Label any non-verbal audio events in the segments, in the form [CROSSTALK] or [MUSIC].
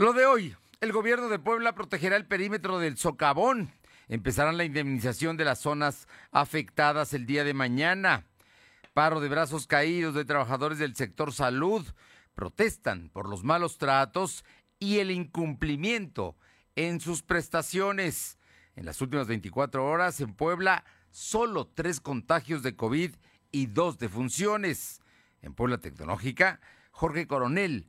Lo de hoy, el gobierno de Puebla protegerá el perímetro del socavón. Empezarán la indemnización de las zonas afectadas el día de mañana. Paro de brazos caídos de trabajadores del sector salud protestan por los malos tratos y el incumplimiento en sus prestaciones. En las últimas 24 horas en Puebla, solo tres contagios de COVID y dos defunciones. En Puebla Tecnológica, Jorge Coronel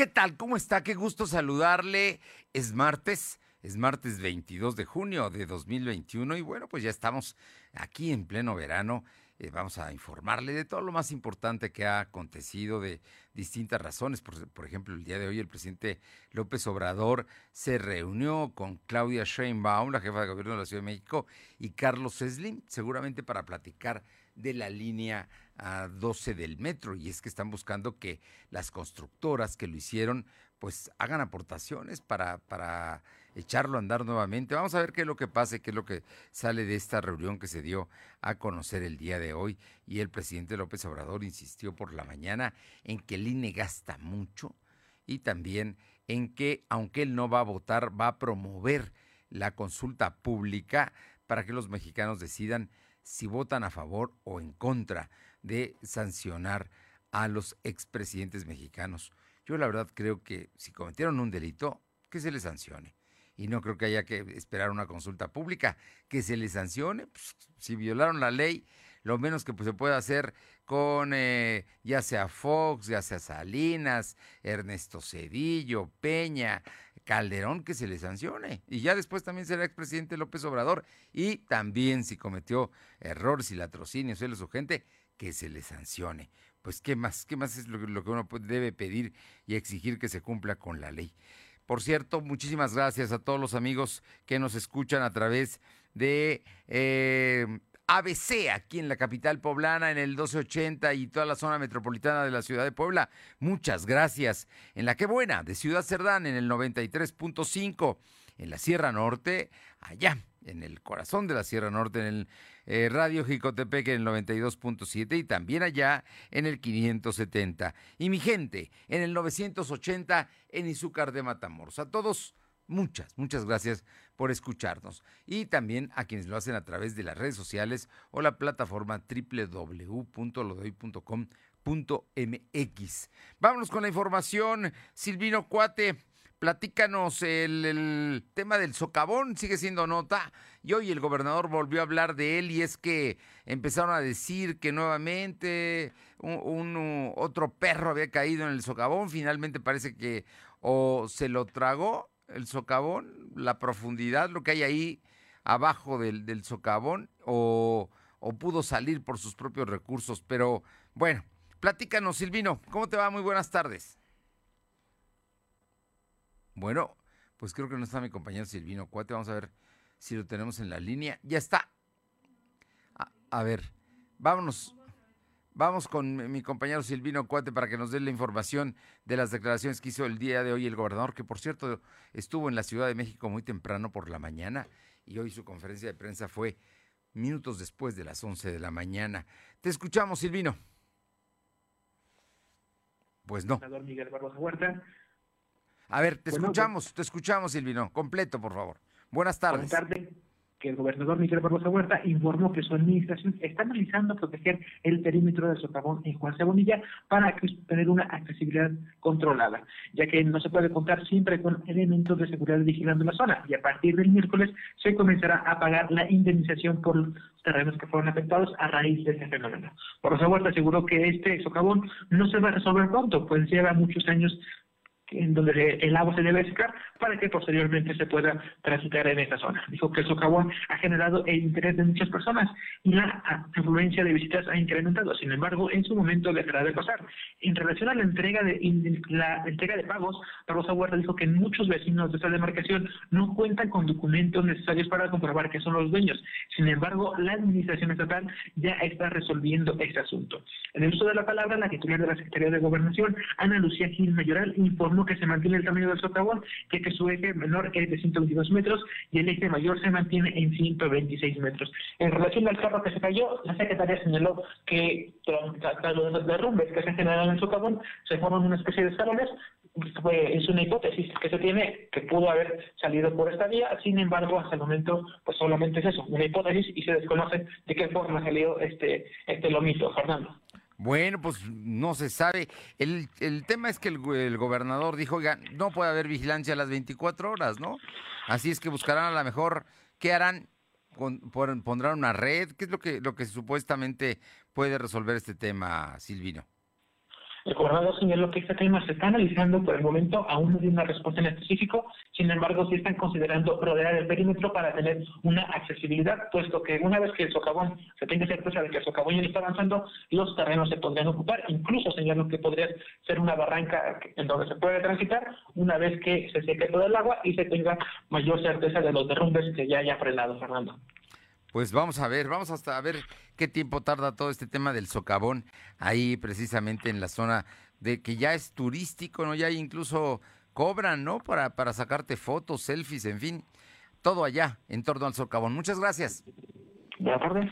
¿Qué tal? ¿Cómo está? Qué gusto saludarle. Es martes, es martes 22 de junio de 2021 y bueno, pues ya estamos aquí en pleno verano. Eh, vamos a informarle de todo lo más importante que ha acontecido de distintas razones. Por, por, ejemplo, el día de hoy el presidente López Obrador se reunió con Claudia Sheinbaum, la jefa de gobierno de la Ciudad de México, y Carlos Slim, seguramente para platicar de la línea a 12 del metro y es que están buscando que las constructoras que lo hicieron pues hagan aportaciones para, para echarlo a andar nuevamente. Vamos a ver qué es lo que pasa, qué es lo que sale de esta reunión que se dio a conocer el día de hoy. Y el presidente López Obrador insistió por la mañana en que el INE gasta mucho y también en que, aunque él no va a votar, va a promover la consulta pública para que los mexicanos decidan si votan a favor o en contra de sancionar a los expresidentes mexicanos. Yo la verdad creo que si cometieron un delito, que se les sancione. Y no creo que haya que esperar una consulta pública, que se les sancione. Pues, si violaron la ley, lo menos que pues, se puede hacer con eh, ya sea Fox, ya sea Salinas, Ernesto Cedillo, Peña, Calderón, que se le sancione. Y ya después también será expresidente López Obrador. Y también si cometió errores y latrocinios él su gente, que se le sancione. Pues qué más, qué más es lo, que uno debe pedir y exigir que se cumpla con la ley. Por cierto, muchísimas gracias a todos los amigos que nos escuchan a través de eh, ABC, aquí en la capital poblana, en el 1280 y toda la zona metropolitana de la ciudad de Puebla. Muchas gracias. En la que buena, de Ciudad Cerdán, en el 93.5. En la Sierra Norte, allá, en el corazón de la Sierra Norte, en el eh, Radio Jicotepec en el 92.7 y también allá en el 570. Y mi gente, en el 980 en Izúcar de Matamoros. A todos, muchas, muchas gracias por escucharnos. Y también a quienes lo hacen a través de las redes sociales o la plataforma www.lodoy.com.mx. Vámonos con la información. Silvino Cuate platícanos el, tema del socavón, sigue siendo nota, y hoy el gobernador volvió a hablar de él y es que empezaron a decir que nuevamente un, otro perro había caído en el socavón, finalmente parece que o se lo tragó el socavón, la profundidad, lo que hay ahí abajo del, del socavón, o, o pudo salir por sus propios recursos, pero bueno, platícanos Silvino, ¿cómo te va? Muy buenas tardes. Bueno, pues creo que no está mi compañero Silvino Cuate. Vamos a ver si lo tenemos en la línea. Ya está. A, ver, vámonos. Vamos con mi compañero Silvino Cuate para que nos dé la información de las declaraciones que hizo el día de hoy el gobernador, que por cierto estuvo en la Ciudad de México muy temprano por la mañana y hoy su conferencia de prensa fue minutos después de las 11 de la mañana. Te escuchamos, Silvino. Pues no. Miguel Barbosa Huerta a ver, te escuchamos, te escuchamos, Silvino. Completo, por favor. Buenas tardes. Buenas tardes que el gobernador Miguel Barbosa Huerta informó que su administración está analizando proteger el perímetro del socavón en Juan Cebonilla para tener una accesibilidad controlada, ya que no se puede contar siempre con elementos de seguridad vigilando la zona y a partir del miércoles se comenzará a pagar la indemnización por los terrenos que fueron afectados a raíz de ese fenómeno. Barbosa Huerta aseguró que este socavón no se va a resolver pronto, pues lleva muchos años en donde el agua se debe secar para que posteriormente se pueda transitar en esa zona. Dijo que el socavón ha generado el interés de muchas personas y la afluencia de visitas ha incrementado. Sin embargo, en su momento dejará de pasar. En relación a la entrega de la entrega de pagos, Rosa Huerta dijo que muchos vecinos de esta demarcación no cuentan con documentos necesarios para comprobar que son los dueños. Sin embargo, la administración estatal ya está resolviendo este asunto. En el uso de la palabra, la titular de la Secretaría de Gobernación, Ana Lucía Gil Mayoral, informó que se mantiene el tamaño del socavón, ya que su eje menor es de 122 metros y el eje mayor se mantiene en 126 metros. En relación al carro que se cayó, la Secretaría señaló que los derrumbes que se generan en el socavón se forman una especie de escalones es una hipótesis que se tiene que pudo haber salido por esta vía, sin embargo, hasta el momento, pues solamente es eso, una hipótesis y se desconoce de qué forma salió este, este lomito, Fernando. Bueno, pues no se sabe. El, el tema es que el, gobernador dijo, oiga, no puede haber vigilancia a las 24 horas, ¿no? Así es que buscarán a lo mejor, ¿qué harán? ¿Pondrán una red? ¿Qué es lo que, lo que supuestamente puede resolver este tema, Silvino? Gobernador señaló que este tema se está analizando por el momento, aún no tiene una respuesta en específico, sin embargo sí están considerando rodear el perímetro para tener una accesibilidad, puesto que una vez que el socavón se tenga certeza de que el socavón ya está avanzando, los terrenos se podrían ocupar, incluso señaló que podría ser una barranca en donde se puede transitar una vez que se seque todo el agua y se tenga mayor certeza de los derrumbes que ya haya frenado, Fernando. Pues vamos a ver, vamos hasta a ver qué tiempo tarda todo este tema del socavón ahí precisamente en la zona de que ya es turístico, ¿no? Ya incluso cobran, ¿no? Para, para sacarte fotos, selfies, en fin, todo allá en torno al socavón. Muchas gracias. Buenas tardes.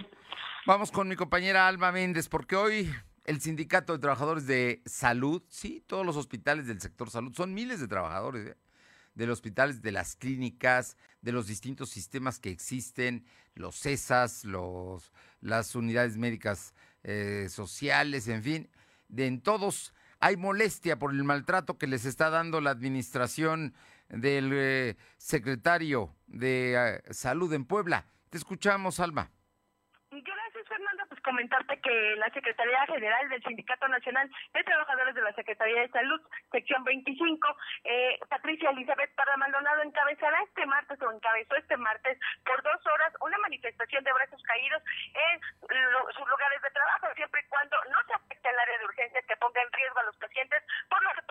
Vamos con mi compañera Alma Méndez, porque hoy el Sindicato de Trabajadores de Salud, sí, todos los hospitales del sector salud, son miles de trabajadores, ¿eh? De los hospitales, de las clínicas, de los distintos sistemas que existen, los CESAS, los, las unidades médicas eh, sociales, en fin, de en todos hay molestia por el maltrato que les está dando la administración del eh, secretario de eh, Salud en Puebla. Te escuchamos, Alma comentarte que la Secretaría General del Sindicato Nacional de Trabajadores de la Secretaría de Salud, sección 25, eh, Patricia Elizabeth Parra Maldonado encabezará este martes o encabezó este martes por dos horas una manifestación de brazos caídos en sus lugares de trabajo, siempre y cuando no se afecte el área de urgencia que ponga en riesgo a los pacientes, por lo que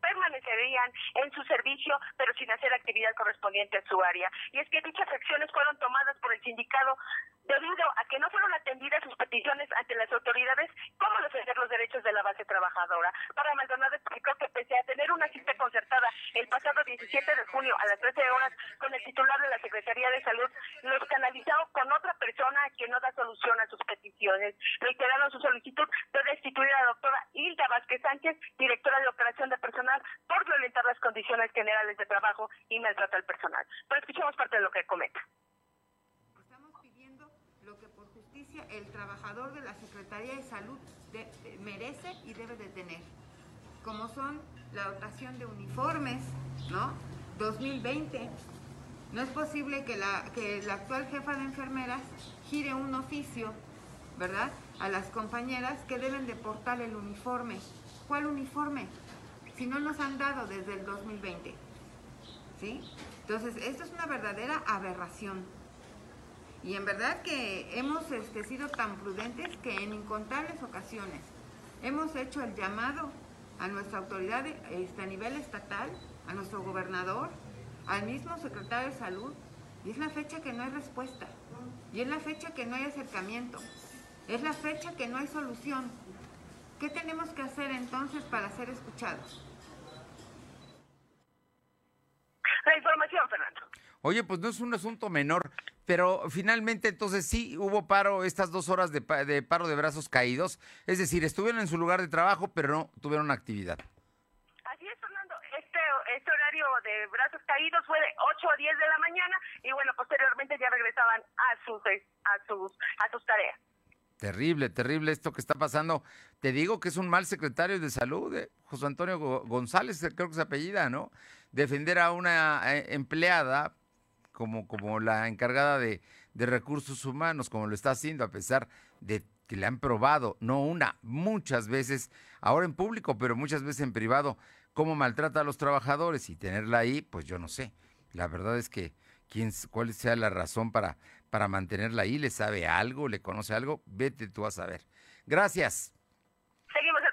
permanecerían en su servicio, pero sin hacer actividad correspondiente a su área. Y es que dichas acciones fueron tomadas por el sindicato debido a que no fueron atendidas sus peticiones ante las autoridades cómo defender los derechos de la base trabajadora. Para Maldonado explicó que pese a tener una cita concertada el pasado 17 de junio a las 13 horas con el titular de la Secretaría de Salud, los canalizó con otra persona que no da solución a sus peticiones. Reiteraron su solicitud de destituir a la doctora Hilda Vázquez Sánchez, directora de operación de personal, por violentar las condiciones generales de trabajo y maltrato al personal. Pero escuchemos parte de lo que comenta el trabajador de la Secretaría de Salud merece y debe de tener, como son la dotación de uniformes, ¿no? 2020. No es posible que la, que la actual jefa de enfermeras gire un oficio, ¿verdad? A las compañeras que deben de portar el uniforme. ¿Cuál uniforme? Si no nos han dado desde el 2020. ¿Sí? Entonces, esto es una verdadera aberración. Y en verdad que hemos este, sido tan prudentes que en incontables ocasiones hemos hecho el llamado a nuestra autoridad este, a nivel estatal, a nuestro gobernador, al mismo secretario de salud, y es la fecha que no hay respuesta, y es la fecha que no hay acercamiento, es la fecha que no hay solución. ¿Qué tenemos que hacer entonces para ser escuchados? La información, Fernando. Oye, pues no es un asunto menor, pero finalmente entonces sí hubo paro, estas dos horas de, paro de brazos caídos, es decir, estuvieron en su lugar de trabajo, pero no tuvieron actividad. Así es, Fernando, este, este horario de brazos caídos fue de 8 a 10 de la mañana y bueno, posteriormente ya regresaban a sus, a sus, a sus tareas. Terrible, terrible esto que está pasando. Te digo que es un mal secretario de salud, eh, José Antonio González, creo que es apellida, ¿no? Defender a una eh, empleada como, como la encargada de, de recursos humanos, como lo está haciendo, a pesar de que le han probado, no una, muchas veces, ahora en público, pero muchas veces en privado, cómo maltrata a los trabajadores y tenerla ahí, pues yo no sé. La verdad es que quién, cuál sea la razón para, para mantenerla ahí, le sabe algo, le conoce algo, vete tú a saber. Gracias. Seguimos.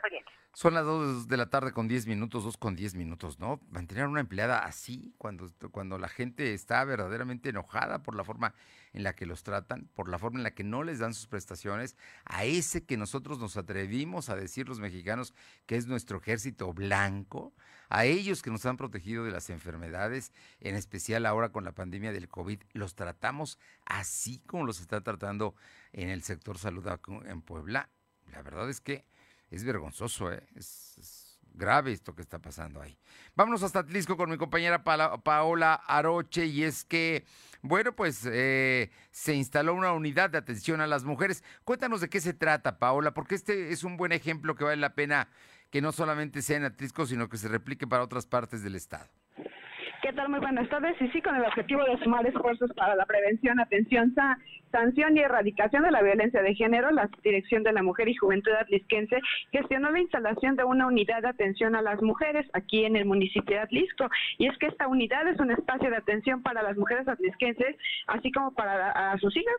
Son las 2 de la tarde con 10 minutos, 2 con 10 minutos, ¿no? Mantener a una empleada así, cuando, cuando la gente está verdaderamente enojada por la forma en la que los tratan, por la forma en la que no les dan sus prestaciones, a ese que nosotros nos atrevimos a decir los mexicanos que es nuestro ejército blanco, a ellos que nos han protegido de las enfermedades, en especial ahora con la pandemia del COVID, los tratamos así como los está tratando en el sector salud en Puebla. La verdad es que es vergonzoso, ¿eh? es, grave esto que está pasando ahí. Vámonos hasta Atlisco con mi compañera Paola Aroche y es que, bueno, pues eh, se instaló una unidad de atención a las mujeres. Cuéntanos de qué se trata, Paola, porque este es un buen ejemplo que vale la pena que no solamente sea en Atlisco, sino que se replique para otras partes del estado. ¿Qué tal? Muy buenas tardes. Y sí, con el objetivo de sumar esfuerzos para la prevención, atención, sanción y erradicación de la violencia de género, la Dirección de la Mujer y Juventud Atlisquense gestionó la instalación de una unidad de atención a las mujeres aquí en el municipio de Atlisco. Y es que esta unidad es un espacio de atención para las mujeres atlisquenses, así como para sus hijas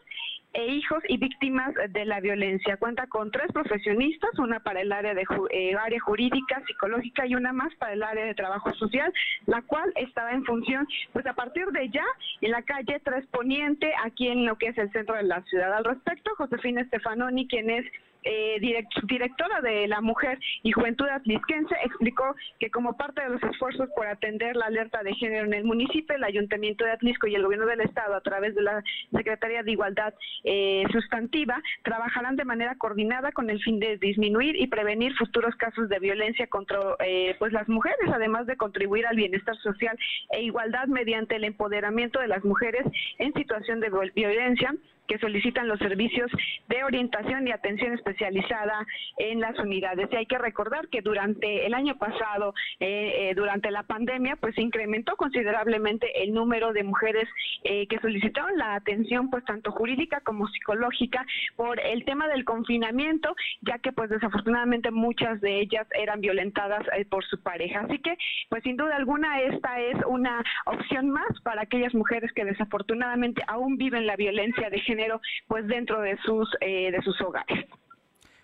e hijos y víctimas de la violencia. Cuenta con tres profesionistas, una para el área de eh, área jurídica, psicológica y una más para el área de trabajo social, la cual estaba en función, pues a partir de ya, en la calle Tres Poniente, aquí en lo que es el centro de la ciudad. Al respecto, Josefina Stefanoni, quien es eh, directora de la Mujer y Juventud Atlisquense, explicó que como parte de los esfuerzos por atender la alerta de género en el municipio, el Ayuntamiento de Atlisco y el Gobierno del Estado, a través de la Secretaría de Igualdad eh, Sustantiva, trabajarán de manera coordinada con el fin de disminuir y prevenir futuros casos de violencia contra eh, pues las mujeres, además de contribuir al bienestar social e igualdad mediante el empoderamiento de las mujeres en situación de violencia que solicitan los servicios de orientación y atención especializada en las unidades. Y hay que recordar que durante el año pasado, eh, eh, durante la pandemia, pues incrementó considerablemente el número de mujeres eh, que solicitaron la atención, pues tanto jurídica como psicológica, por el tema del confinamiento, ya que pues desafortunadamente muchas de ellas eran violentadas por su pareja. Así que, pues sin duda alguna, esta es una opción más para aquellas mujeres que desafortunadamente aún viven la violencia de género pues dentro de sus, eh, de sus hogares.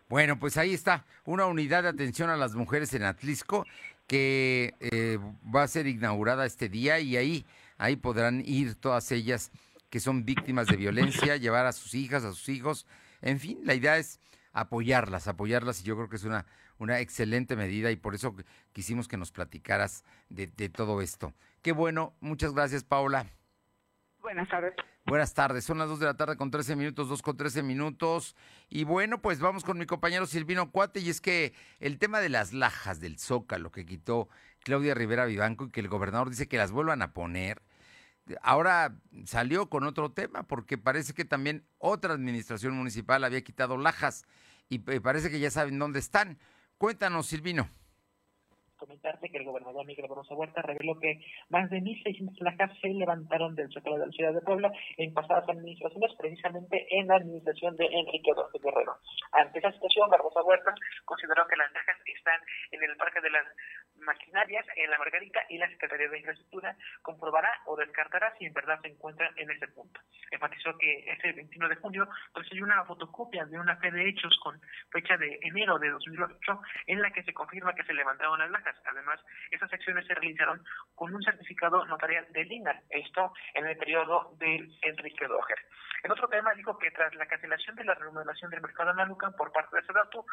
Bueno, pues ahí está, una unidad de atención a las mujeres en Atlisco que eh, va a ser inaugurada este día y ahí, ahí podrán ir todas ellas que son víctimas de violencia, [LAUGHS] llevar a sus hijas, a sus hijos, en fin, la idea es apoyarlas, apoyarlas y yo creo que es una, una excelente medida y por eso quisimos que nos platicaras de, de todo esto. Qué bueno, muchas gracias Paula. Buenas tardes. Buenas tardes, son las 2 de la tarde con 13 minutos, 2 con 13 minutos. Y bueno, pues vamos con mi compañero Silvino Cuate, y es que el tema de las lajas del Zócalo que quitó Claudia Rivera Vivanco y que el gobernador dice que las vuelvan a poner, ahora salió con otro tema, porque parece que también otra administración municipal había quitado lajas y parece que ya saben dónde están. Cuéntanos, Silvino que el gobernador Miguel Barroso Huerta reveló que más de 1.600 placas se levantaron del Zócalo de la ciudad de Puebla en pasadas administraciones, precisamente en la administración de Enrique Rodríguez Guerrero. Ante esa situación, Barbosa Huerta consideró que las lajas están en el Parque de las Maquinarias, en la Margarita y la Secretaría de Infraestructura comprobará o descartará si en verdad se encuentran en ese punto. Enfatizó que ese 21 de junio recibió una fotocopia de una fe de hechos con fecha de enero de 2008 en la que se confirma que se levantaron las lajas Además, esas acciones se realizaron con un certificado notarial de Lina, esto en el periodo de Enrique Doger. En otro tema, dijo que tras la cancelación de la remodelación del mercado Nalucan por parte de Sedatu,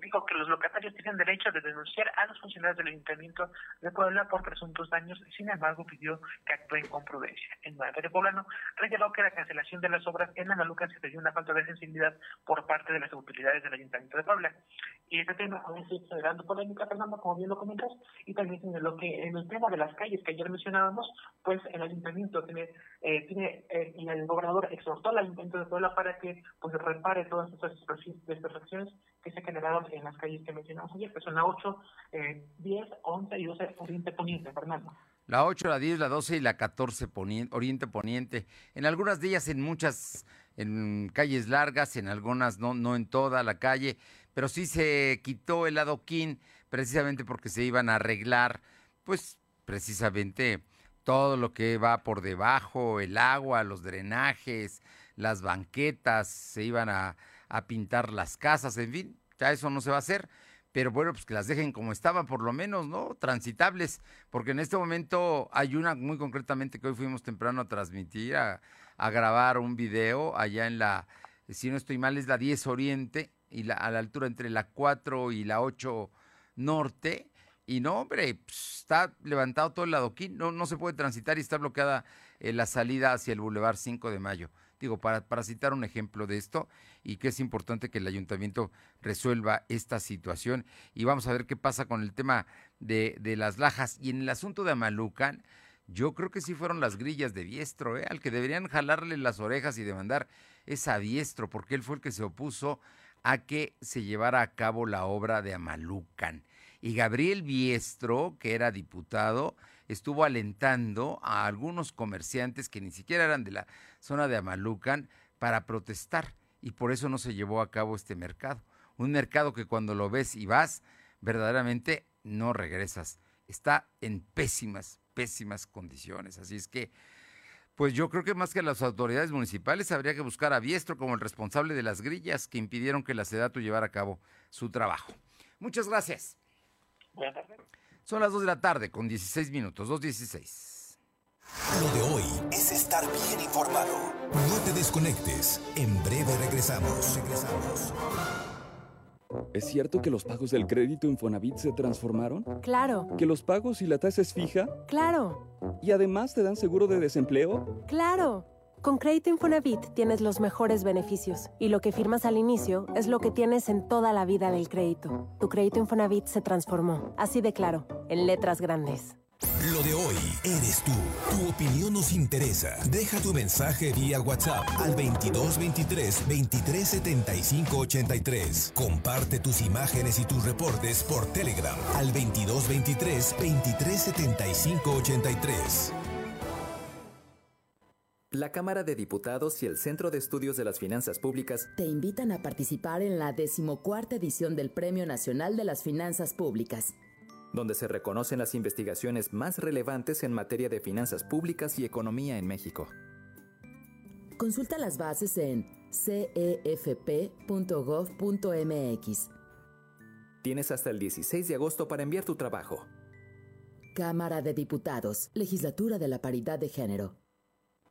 dijo que los locatarios tienen derecho de denunciar a los funcionarios del Ayuntamiento de Puebla por presuntos daños, sin embargo, pidió que actúen con prudencia. En materia poblano, reiteró que la cancelación de las obras en Nalucan se dio una falta de sensibilidad por parte de las autoridades del Ayuntamiento de Puebla. Y este tema aún sigue generando polémica, Fernando, como bien lo comentas, y también que en el tema de las calles que ayer mencionábamos, pues el Ayuntamiento tiene, eh, tiene eh, y el gobernador exhortó al Ayuntamiento de Puebla para que pues repare todas esas desperfecciones que se generaron en las calles que mencionamos ayer, que son la 8, eh, 10, 11 y 12 Oriente Poniente, Fernando. La 8, la 10, la 12 y la 14 poniente, Oriente Poniente. En algunas de ellas, en muchas, en calles largas, en algunas no, no en toda la calle, pero sí se quitó el adoquín precisamente porque se iban a arreglar, pues precisamente todo lo que va por debajo, el agua, los drenajes, las banquetas, se iban a, a pintar las casas, en fin, ya eso no se va a hacer pero bueno, pues que las dejen como estaban, por lo menos, ¿no? Transitables, porque en este momento hay una muy concretamente que hoy fuimos temprano a transmitir, a, grabar un video allá en la, si no estoy mal, es la 10 Oriente, y la, a la altura entre la 4 y la 8 Norte, y no, hombre, pues, está levantado todo el adoquín, no, no se puede transitar y está bloqueada eh, la salida hacia el Boulevard 5 de Mayo digo, para, para citar un ejemplo de esto, y que es importante que el ayuntamiento resuelva esta situación. Y vamos a ver qué pasa con el tema de, las lajas. Y en el asunto de Amalucan, yo creo que sí fueron las grillas de Biestro, ¿eh? al que deberían jalarle las orejas y demandar es a Biestro, porque él fue el que se opuso a que se llevara a cabo la obra de Amalucan. Y Gabriel Biestro, que era diputado, estuvo alentando a algunos comerciantes que ni siquiera eran de la zona de Amalucan para protestar y por eso no se llevó a cabo este mercado. Un mercado que cuando lo ves y vas, verdaderamente no regresas. Está en pésimas, pésimas condiciones. Así es que, pues yo creo que más que las autoridades municipales habría que buscar a Biestro como el responsable de las grillas que impidieron que la SEDATU llevara a cabo su trabajo. Muchas gracias. Buenas tardes. Son las 2 de la tarde con 16 minutos, 2.16. Lo de hoy es estar bien informado. No te desconectes. En breve regresamos. Regresamos. ¿Es cierto que los pagos del crédito Infonavit se transformaron? Claro. ¿Que los pagos y la tasa es fija? Claro. ¿Y además te dan seguro de desempleo? Claro. Con Crédito Infonavit tienes los mejores beneficios y lo que firmas al inicio es lo que tienes en toda la vida del crédito. Tu crédito Infonavit se transformó, así de claro, en letras grandes. Lo de hoy eres tú. Tu opinión nos interesa. Deja tu mensaje vía WhatsApp al 2223 2375 83. Comparte tus imágenes y tus reportes por Telegram al 2223 2375 83. La Cámara de Diputados y el Centro de Estudios de las Finanzas Públicas te invitan a participar en la decimocuarta edición del Premio Nacional de las Finanzas Públicas, donde se reconocen las investigaciones más relevantes en materia de finanzas públicas y economía en México. Consulta las bases en cefp.gov.mx. Tienes hasta el 16 de agosto para enviar tu trabajo. Cámara de Diputados, Legislatura de la Paridad de Género.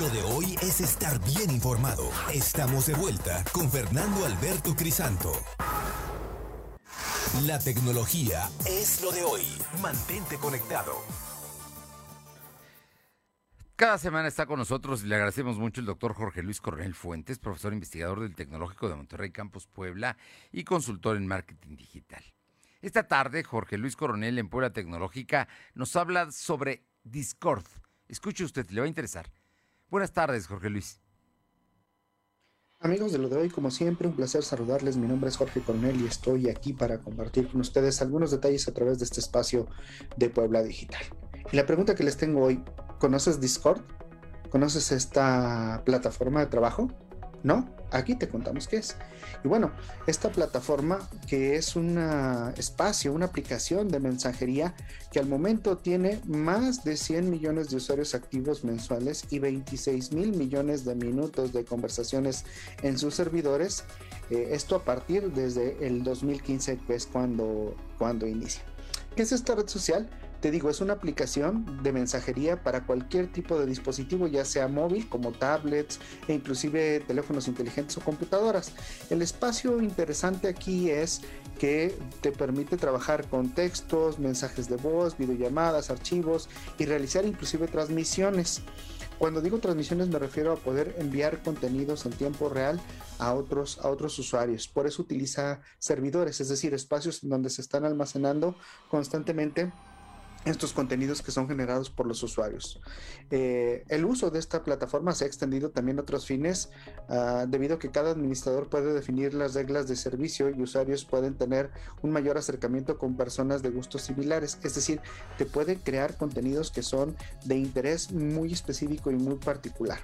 Lo de hoy es estar bien informado. Estamos de vuelta con Fernando Alberto Crisanto. La tecnología es lo de hoy. Mantente conectado. Cada semana está con nosotros y le agradecemos mucho el doctor Jorge Luis Coronel Fuentes, profesor investigador del Tecnológico de Monterrey Campus Puebla y consultor en marketing digital. Esta tarde, Jorge Luis Coronel en Puebla Tecnológica nos habla sobre Discord. Escuche usted, le va a interesar. Buenas tardes, Jorge Luis. Amigos de lo de hoy, como siempre, un placer saludarles. Mi nombre es Jorge Coronel y estoy aquí para compartir con ustedes algunos detalles a través de este espacio de Puebla Digital. Y la pregunta que les tengo hoy, ¿conoces Discord? ¿Conoces esta plataforma de trabajo? ¿No? Aquí te contamos qué es. Y bueno, esta plataforma que es un espacio, una aplicación de mensajería que al momento tiene más de 100 millones de usuarios activos mensuales y 26 mil millones de minutos de conversaciones en sus servidores. Eh, esto a partir desde el 2015, que es cuando, cuando inicia. ¿Qué es esta red social? Te digo, es una aplicación de mensajería para cualquier tipo de dispositivo, ya sea móvil como tablets e inclusive teléfonos inteligentes o computadoras. El espacio interesante aquí es que te permite trabajar con textos, mensajes de voz, videollamadas, archivos y realizar inclusive transmisiones. Cuando digo transmisiones me refiero a poder enviar contenidos en tiempo real a otros, a otros usuarios. Por eso utiliza servidores, es decir, espacios donde se están almacenando constantemente estos contenidos que son generados por los usuarios. Eh, el uso de esta plataforma se ha extendido también a otros fines, uh, debido a que cada administrador puede definir las reglas de servicio y usuarios pueden tener un mayor acercamiento con personas de gustos similares. Es decir, te puede crear contenidos que son de interés muy específico y muy particular.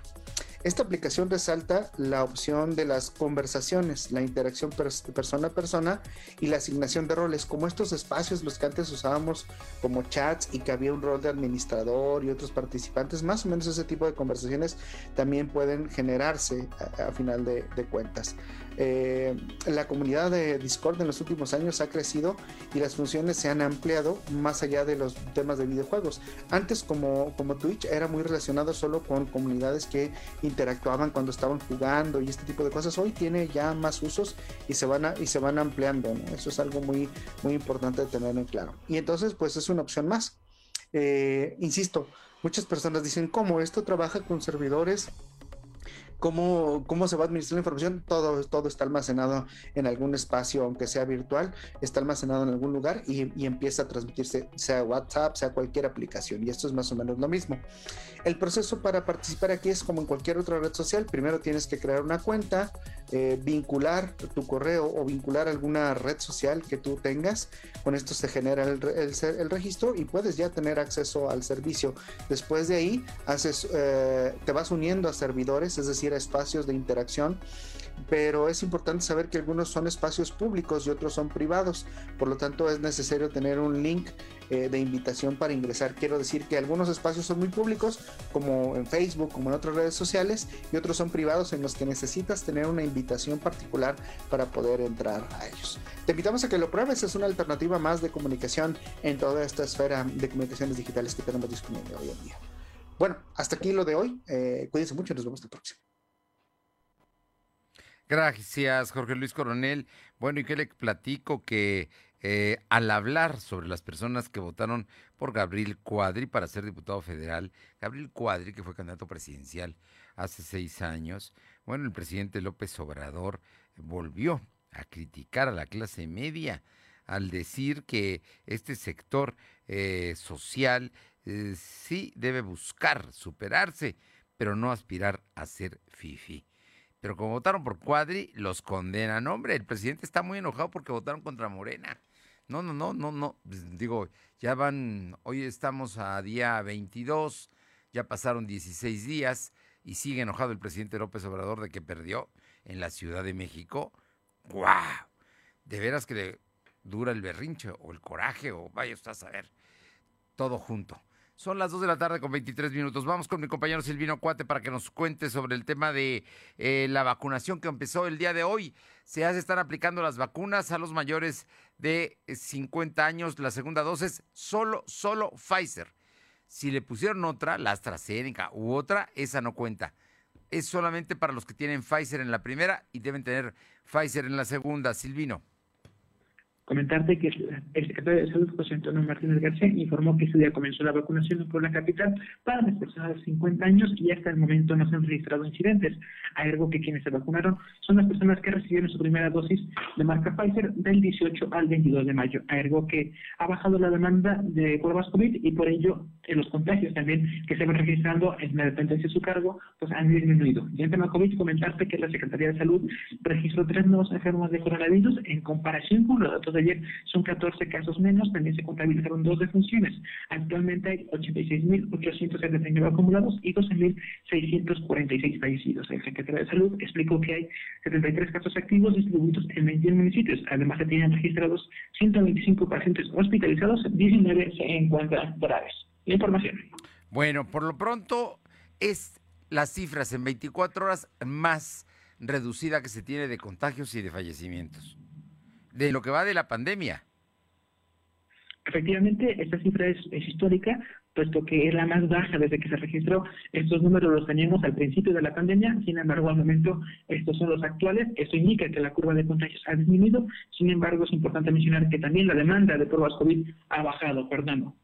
Esta aplicación resalta la opción de las conversaciones, la interacción persona a persona y la asignación de roles, como estos espacios los que antes usábamos como chats y que había un rol de administrador y otros participantes, más o menos ese tipo de conversaciones también pueden generarse a, final de, cuentas. Eh, la comunidad de Discord en los últimos años ha crecido y las funciones se han ampliado más allá de los temas de videojuegos. Antes como, como Twitch era muy relacionado solo con comunidades que interactuaban cuando estaban jugando y este tipo de cosas. Hoy tiene ya más usos y se van, y se van ampliando. Eso es algo muy, muy importante de tener en claro. Y entonces pues es una opción más. Eh, insisto, muchas personas dicen, ¿cómo esto trabaja con servidores? Cómo, cómo se va a administrar la información, todo, todo está almacenado en algún espacio, aunque sea virtual, está almacenado en algún lugar y, y, empieza a transmitirse, sea WhatsApp, sea cualquier aplicación. Y esto es más o menos lo mismo. El proceso para participar aquí es como en cualquier otra red social. Primero tienes que crear una cuenta, eh, vincular tu correo o vincular alguna red social que tú tengas. Con esto se genera el, el, el registro y puedes ya tener acceso al servicio. Después de ahí, haces, eh, te vas uniendo a servidores, es decir, espacios de interacción pero es importante saber que algunos son espacios públicos y otros son privados, por lo tanto es necesario tener un link eh, de invitación para ingresar. Quiero decir que algunos espacios son muy públicos, como en Facebook, como en otras redes sociales, y otros son privados en los que necesitas tener una invitación particular para poder entrar a ellos. Te invitamos a que lo pruebes, es una alternativa más de comunicación en toda esta esfera de comunicaciones digitales que tenemos disponible hoy en día. Bueno, hasta aquí lo de hoy. Eh, cuídense mucho y nos vemos el próximo. Gracias, Jorge Luis Coronel. Bueno, y que le platico que eh, al hablar sobre las personas que votaron por Gabriel Cuadri para ser diputado federal, Gabriel Cuadri, que fue candidato presidencial hace seis años, bueno, el presidente López Obrador volvió a criticar a la clase media al decir que este sector eh, social eh, sí debe buscar superarse, pero no aspirar a ser fifi. Pero como votaron por Cuadri, los condenan. Hombre, el presidente está muy enojado porque votaron contra Morena. No, no, no, no, no. Pues, digo, ya van, hoy estamos a día 22, ya pasaron 16 días y sigue enojado el presidente López Obrador de que perdió en la Ciudad de México. ¡Guau! De veras que le dura el berrinche o el coraje o vaya usted a saber. Todo junto. Son las 2 de la tarde con 23 minutos. Vamos con mi compañero Silvino Cuate para que nos cuente sobre el tema de eh, la vacunación que empezó el día de hoy. Se hace estar aplicando las vacunas a los mayores de 50 años. La segunda dosis, solo, solo Pfizer. Si le pusieron otra, la AstraZeneca u otra, esa no cuenta. Es solamente para los que tienen Pfizer en la primera y deben tener Pfizer en la segunda. Silvino comentarte que el secretario de Salud, José Antonio Martínez García, informó que este día comenzó la vacunación por la capital para las personas de 50 años y hasta el momento no se han registrado incidentes. Algo que quienes se vacunaron son las personas que recibieron su primera dosis de marca Pfizer del 18 al 22 de mayo. Algo que ha bajado la demanda de pruebas COVID y por ello eh, los contagios también que se van registrando en la dependencia de su cargo pues han disminuido. Y en tema COVID, comentarte que la Secretaría de Salud registró tres nuevos enfermos de coronavirus en comparación con los datos de ayer son 14 casos menos, también se contabilizaron dos defunciones. Actualmente hay 86.879 acumulados y 12.646 fallecidos. El secretario de Salud explicó que hay 73 casos activos distribuidos en 21 municipios. Además, se tienen registrados 125 pacientes hospitalizados, 19 se encuentran graves. La información. Bueno, por lo pronto es las cifras en 24 horas más reducida que se tiene de contagios y de fallecimientos de lo que va de la pandemia. Efectivamente, esta cifra es, histórica, puesto que es la más baja desde que se registró. Estos números los teníamos al principio de la pandemia, sin embargo, al momento estos son los actuales. Esto indica que la curva de contagios ha disminuido, sin embargo, es importante mencionar que también la demanda de pruebas COVID ha bajado, Fernando.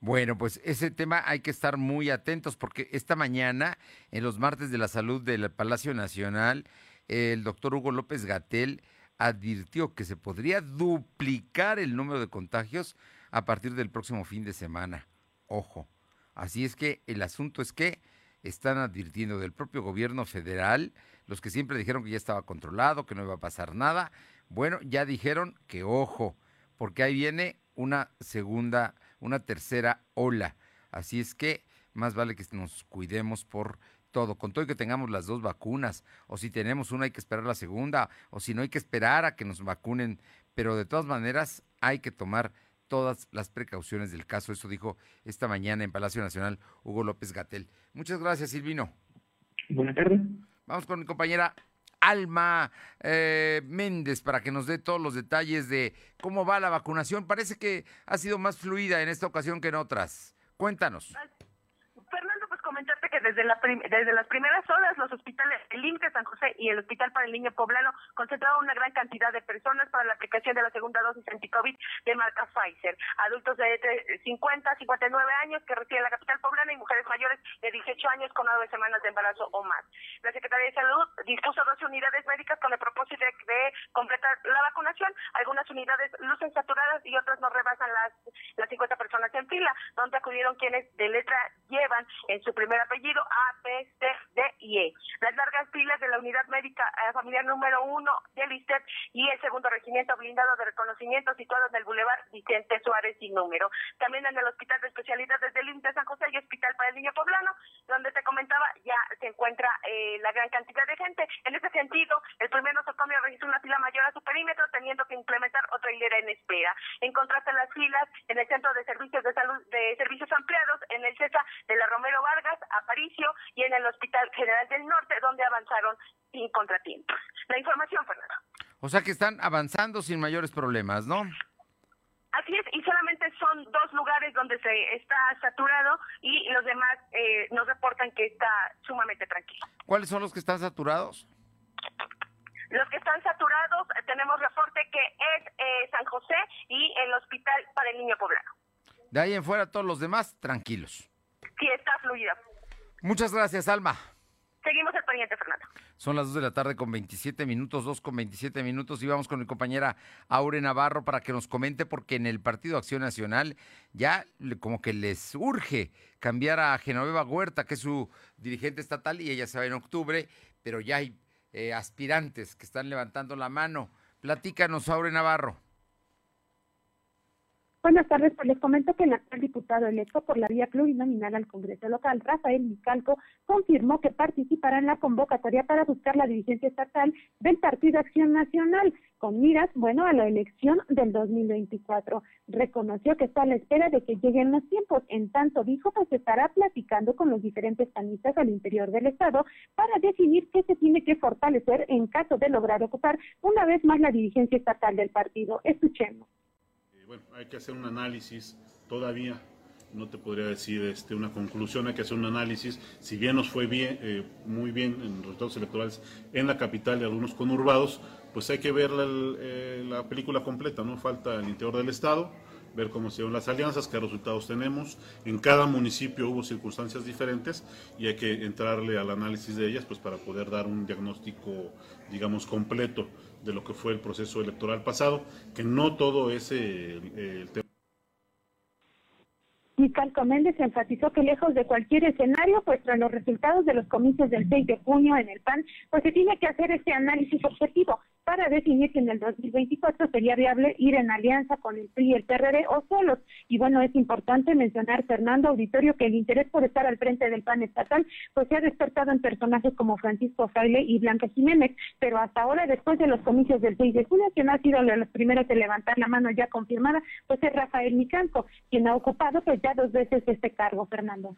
Bueno, pues ese tema hay que estar muy atentos porque esta mañana, en los martes de la salud del Palacio Nacional, el doctor Hugo López Gatel advirtió que se podría duplicar el número de contagios a partir del próximo fin de semana. Ojo. Así es que el asunto es que están advirtiendo del propio gobierno federal, los que siempre dijeron que ya estaba controlado, que no iba a pasar nada, bueno, ya dijeron que ojo, porque ahí viene una segunda, una tercera ola. Así es que más vale que nos cuidemos por todo, con todo y que tengamos las dos vacunas, o si tenemos una hay que esperar la segunda, o si no hay que esperar a que nos vacunen, pero de todas maneras hay que tomar todas las precauciones del caso. Eso dijo esta mañana en Palacio Nacional Hugo López Gatel. Muchas gracias, Silvino. Buenas tardes. Vamos con mi compañera Alma eh, Méndez para que nos dé todos los detalles de cómo va la vacunación. Parece que ha sido más fluida en esta ocasión que en otras. Cuéntanos que desde, la desde las primeras horas los hospitales, el INCE San José y el Hospital para el Niño Poblano concentraron una gran cantidad de personas para la aplicación de la segunda dosis anti-COVID de marca Pfizer. Adultos de 50 a 59 años que residen en la capital poblana y mujeres mayores de 18 años con nueve semanas de embarazo o más. La Secretaría de Salud dispuso 12 unidades médicas con el propósito de, completar la vacunación. Algunas unidades lucen saturadas y otras no rebasan las, las 50 personas en fila, donde acudieron quienes de letra llevan en su primer apellido A, B, C, D y E. Las largas filas de la unidad médica eh, familiar número uno del ISTEP y el segundo regimiento blindado de reconocimiento situado en el Boulevard Vicente Suárez y número. También en el Hospital de Especialidades del INTE San José y Hospital para el Niño Poblano, donde te comentaba ya se encuentra eh, la gran cantidad de gente. En ese sentido, el primer nosocomio registró una fila mayor a su perímetro, teniendo que implementar otra hilera en espera. En contraste, las filas en el Centro de Servicios de Salud de Servicios Ampliados, en el CESA de la Romero Vargas, Aparicio y en el Hospital General del Norte, donde avanzaron sin contratiempos. La información, Fernando. O sea que están avanzando sin mayores problemas, ¿no? Así es, y solamente son dos lugares donde se está saturado y los demás eh, nos reportan que está sumamente tranquilo. ¿Cuáles son los que están saturados? Los que están saturados, eh, tenemos reporte que es eh, San José y el Hospital para el Niño Poblano. De ahí en fuera, todos los demás, tranquilos sí está fluida. Muchas gracias, Alma. Seguimos el pendiente, Fernando. Son las 2 de la tarde con 27 minutos, 2 con 27 minutos, y vamos con mi compañera Aure Navarro para que nos comente, porque en el Partido Acción Nacional ya como que les urge cambiar a Genoveva Huerta, que es su dirigente estatal, y ella se va en octubre, pero ya hay eh, aspirantes que están levantando la mano. Platícanos, Aure Navarro. Buenas tardes, pues les comento que el actual diputado electo por la vía plurinominal al Congreso local, Rafael Micalco, confirmó que participará en la convocatoria para buscar la dirigencia estatal del Partido Acción Nacional, con miras, bueno, a la elección del 2024. Reconoció que está a la espera de que lleguen los tiempos. En tanto, dijo que se estará platicando con los diferentes panistas al interior del Estado para definir qué se tiene que fortalecer en caso de lograr ocupar una vez más la dirigencia estatal del partido. Escuchemos bueno, hay que hacer un análisis todavía. No te podría decir este, una conclusión, hay que hacer un análisis. Si bien nos fue bien, eh, muy bien en resultados electorales en la capital y algunos conurbados, pues hay que ver eh, la película completa, ¿no? Falta el interior del Estado, ver cómo se dieron las alianzas, qué resultados tenemos. En cada municipio hubo circunstancias diferentes y hay que entrarle al análisis de ellas pues para poder dar un diagnóstico, digamos, completo de lo que fue el proceso electoral pasado, que no todo es el tema. Micalco Méndez enfatizó que lejos de cualquier escenario, pues tras los resultados de los comicios del 6 de junio en el PAN, pues se tiene que hacer este análisis objetivo para definir que en el 2024 sería viable ir en alianza con el PRI y el PRD o solos. Y bueno, es importante mencionar, Fernando Auditorio, que el interés por estar al frente del PAN estatal pues se ha despertado en personajes como Francisco Fraile y Blanca Jiménez, pero hasta ahora, después de los comicios del 6 de junio, quien ha sido de los primeros de levantar la mano ya confirmada, pues es Rafael Micanco, quien ha ocupado pues ya dos veces este cargo, Fernando.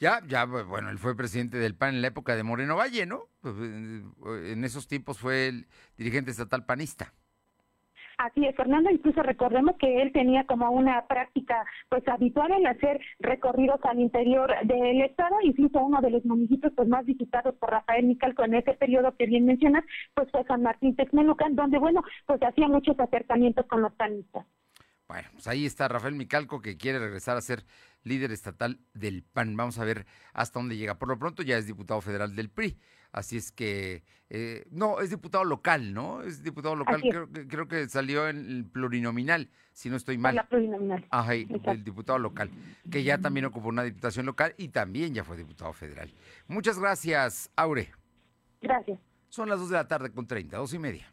Ya, ya, bueno, él fue presidente del PAN en la época de Moreno Valle, ¿no? Pues, eh, en esos tiempos fue el dirigente estatal panista. Así es, Fernando, incluso recordemos que él tenía como una práctica pues habitual en hacer recorridos al interior del estado, incluso uno de los municipios pues más visitados por Rafael Micalco en ese periodo que bien mencionas, pues fue San Martín Texmelucan, donde bueno, pues hacía muchos acercamientos con los panistas. Bueno, pues ahí está Rafael Micalco que quiere regresar a ser líder estatal del PAN. Vamos a ver hasta dónde llega. Por lo pronto ya es diputado federal del PRI. Así es que, eh, no, es diputado local, ¿no? Es diputado local, es. creo, que- creo que salió en el plurinominal, si no estoy mal. la plurinominal. Ajá, del diputado local, que ya también ocupó una diputación local y también ya fue diputado federal. Muchas gracias, Aure. Gracias. Son las 2 de la tarde con 30, dos y media.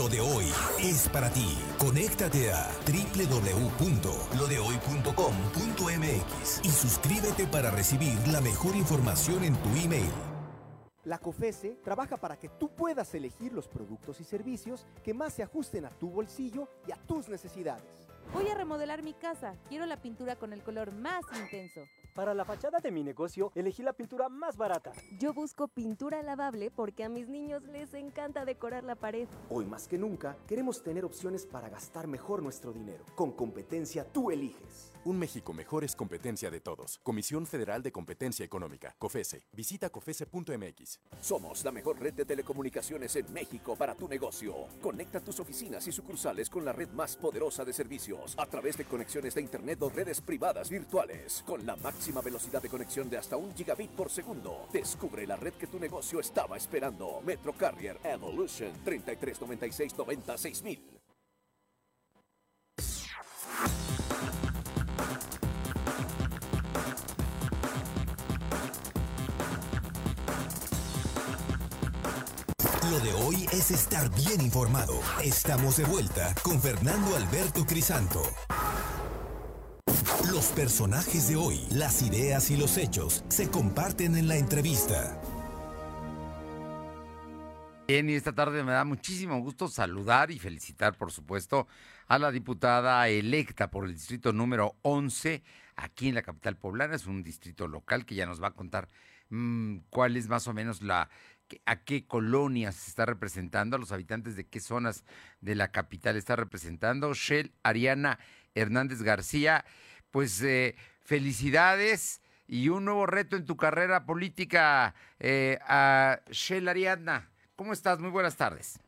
Lo de hoy es para ti. Conéctate a www.lodehoy.com.mx y suscríbete para recibir la mejor información en tu email. La COFESE trabaja para que tú puedas elegir los productos y servicios que más se ajusten a tu bolsillo y a tus necesidades. Voy a remodelar mi casa. Quiero la pintura con el color más intenso. Para la fachada de mi negocio, elegí la pintura más barata. Yo busco pintura lavable porque a mis niños les encanta decorar la pared. Hoy más que nunca, queremos tener opciones para gastar mejor nuestro dinero. Con competencia tú eliges. Un México mejor es competencia de todos. Comisión Federal de Competencia Económica, COFESE. Visita COFESE.mx. Somos la mejor red de telecomunicaciones en México para tu negocio. Conecta tus oficinas y sucursales con la red más poderosa de servicios a través de conexiones de Internet o redes privadas virtuales con la máxima velocidad de conexión de hasta un gigabit por segundo. Descubre la red que tu negocio estaba esperando. Metro Carrier Evolution 3396 96000. Lo de hoy es estar bien informado. Estamos de vuelta con Fernando Alberto Crisanto. Los personajes de hoy, las ideas y los hechos se comparten en la entrevista. Bien, y esta tarde me da muchísimo gusto saludar y felicitar, por supuesto, a la diputada electa por el distrito número 11 aquí en la capital poblana. Es un distrito local que ya nos va a contar mm, cuál es más o menos la a qué colonias está representando, a los habitantes de qué zonas de la capital está representando. Shell Ariana Hernández García, pues eh, felicidades y un nuevo reto en tu carrera política eh, Shell Ariadna. ¿Cómo estás? Muy buenas tardes.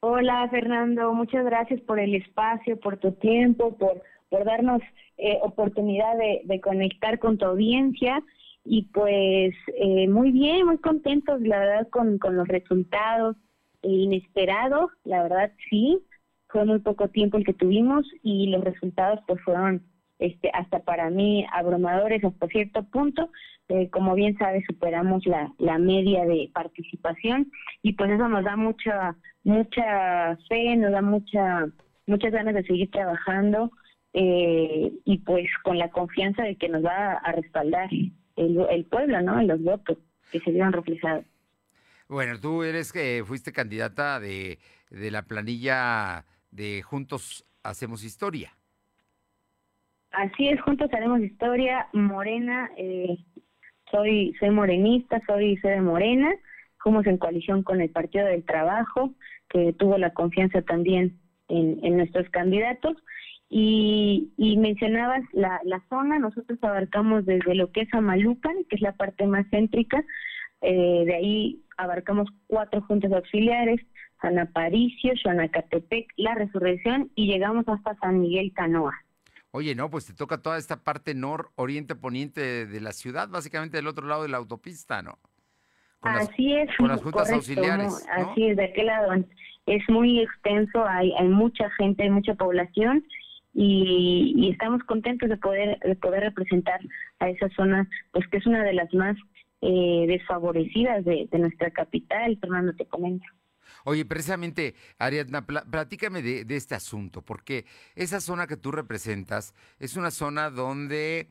Hola Fernando, muchas gracias por el espacio, por tu tiempo, por, por darnos eh, oportunidad de, de conectar con tu audiencia y pues eh, muy bien, muy contentos la verdad con, con los resultados eh, inesperados, la verdad sí, fue muy poco tiempo el que tuvimos y los resultados pues fueron este hasta para mí abrumadores hasta cierto punto, Eh, como bien sabes superamos la, la media de participación y pues eso nos da mucha mucha fe, nos da mucha muchas ganas de seguir trabajando eh, y pues con la confianza de que nos va a respaldar el, el pueblo, ¿no? Los votos que se vieron reflejados. Bueno, tú eres que fuiste candidata de, de la planilla de Juntos Hacemos Historia. Así es, juntos haremos historia. Morena, eh, soy soy morenista, soy, soy de Morena. Fuimos en coalición con el Partido del Trabajo, que tuvo la confianza también en, en nuestros candidatos. Y, y mencionabas la, la zona, nosotros abarcamos desde lo que es Amalucan, que es la parte más céntrica, eh, de ahí abarcamos cuatro juntas auxiliares, San Aparicio, Xonacatepec, La Resurrección y llegamos hasta San Miguel Canoa. Oye, no, pues te toca toda esta parte nor, oriente, poniente de, la ciudad, básicamente del otro lado de la autopista, ¿no? Con las- Así es, con las juntas correcto, auxiliares, ¿no? ¿no? Así es, de aquel lado es muy extenso, hay, hay mucha gente, hay mucha población y, y estamos contentos de poder de poder representar a esa zona, pues que es una de las más eh, desfavorecidas de, nuestra capital, Fernando, te comento. Oye, precisamente, Ariadna, pla- platícame de, de este asunto, porque esa zona que tú representas es una zona donde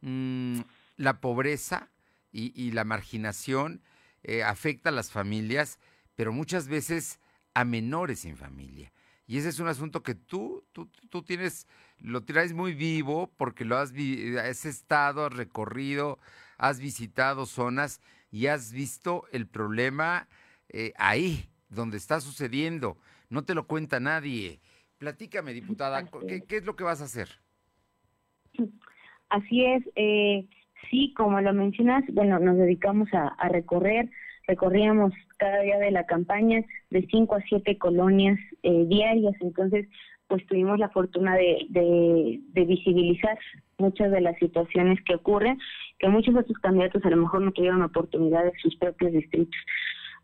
mm, la pobreza y, la marginación eh, afecta a las familias, pero muchas veces a menores sin familia. Y ese es un asunto que tú, tú, tú tienes, lo traes muy vivo porque lo has, has estado, has recorrido, has visitado zonas y has visto el problema eh, ahí, donde está sucediendo. No te lo cuenta nadie. Platícame, diputada, ¿qué, qué es lo que vas a hacer? Así es, eh, sí, como lo mencionas, bueno, nos dedicamos a, a recorrer, recorríamos cada día de la campaña de cinco a siete colonias eh, diarias, entonces pues tuvimos la fortuna de, visibilizar muchas de las situaciones que ocurren, que muchos de estos candidatos a lo mejor no tuvieron oportunidad en sus propios distritos.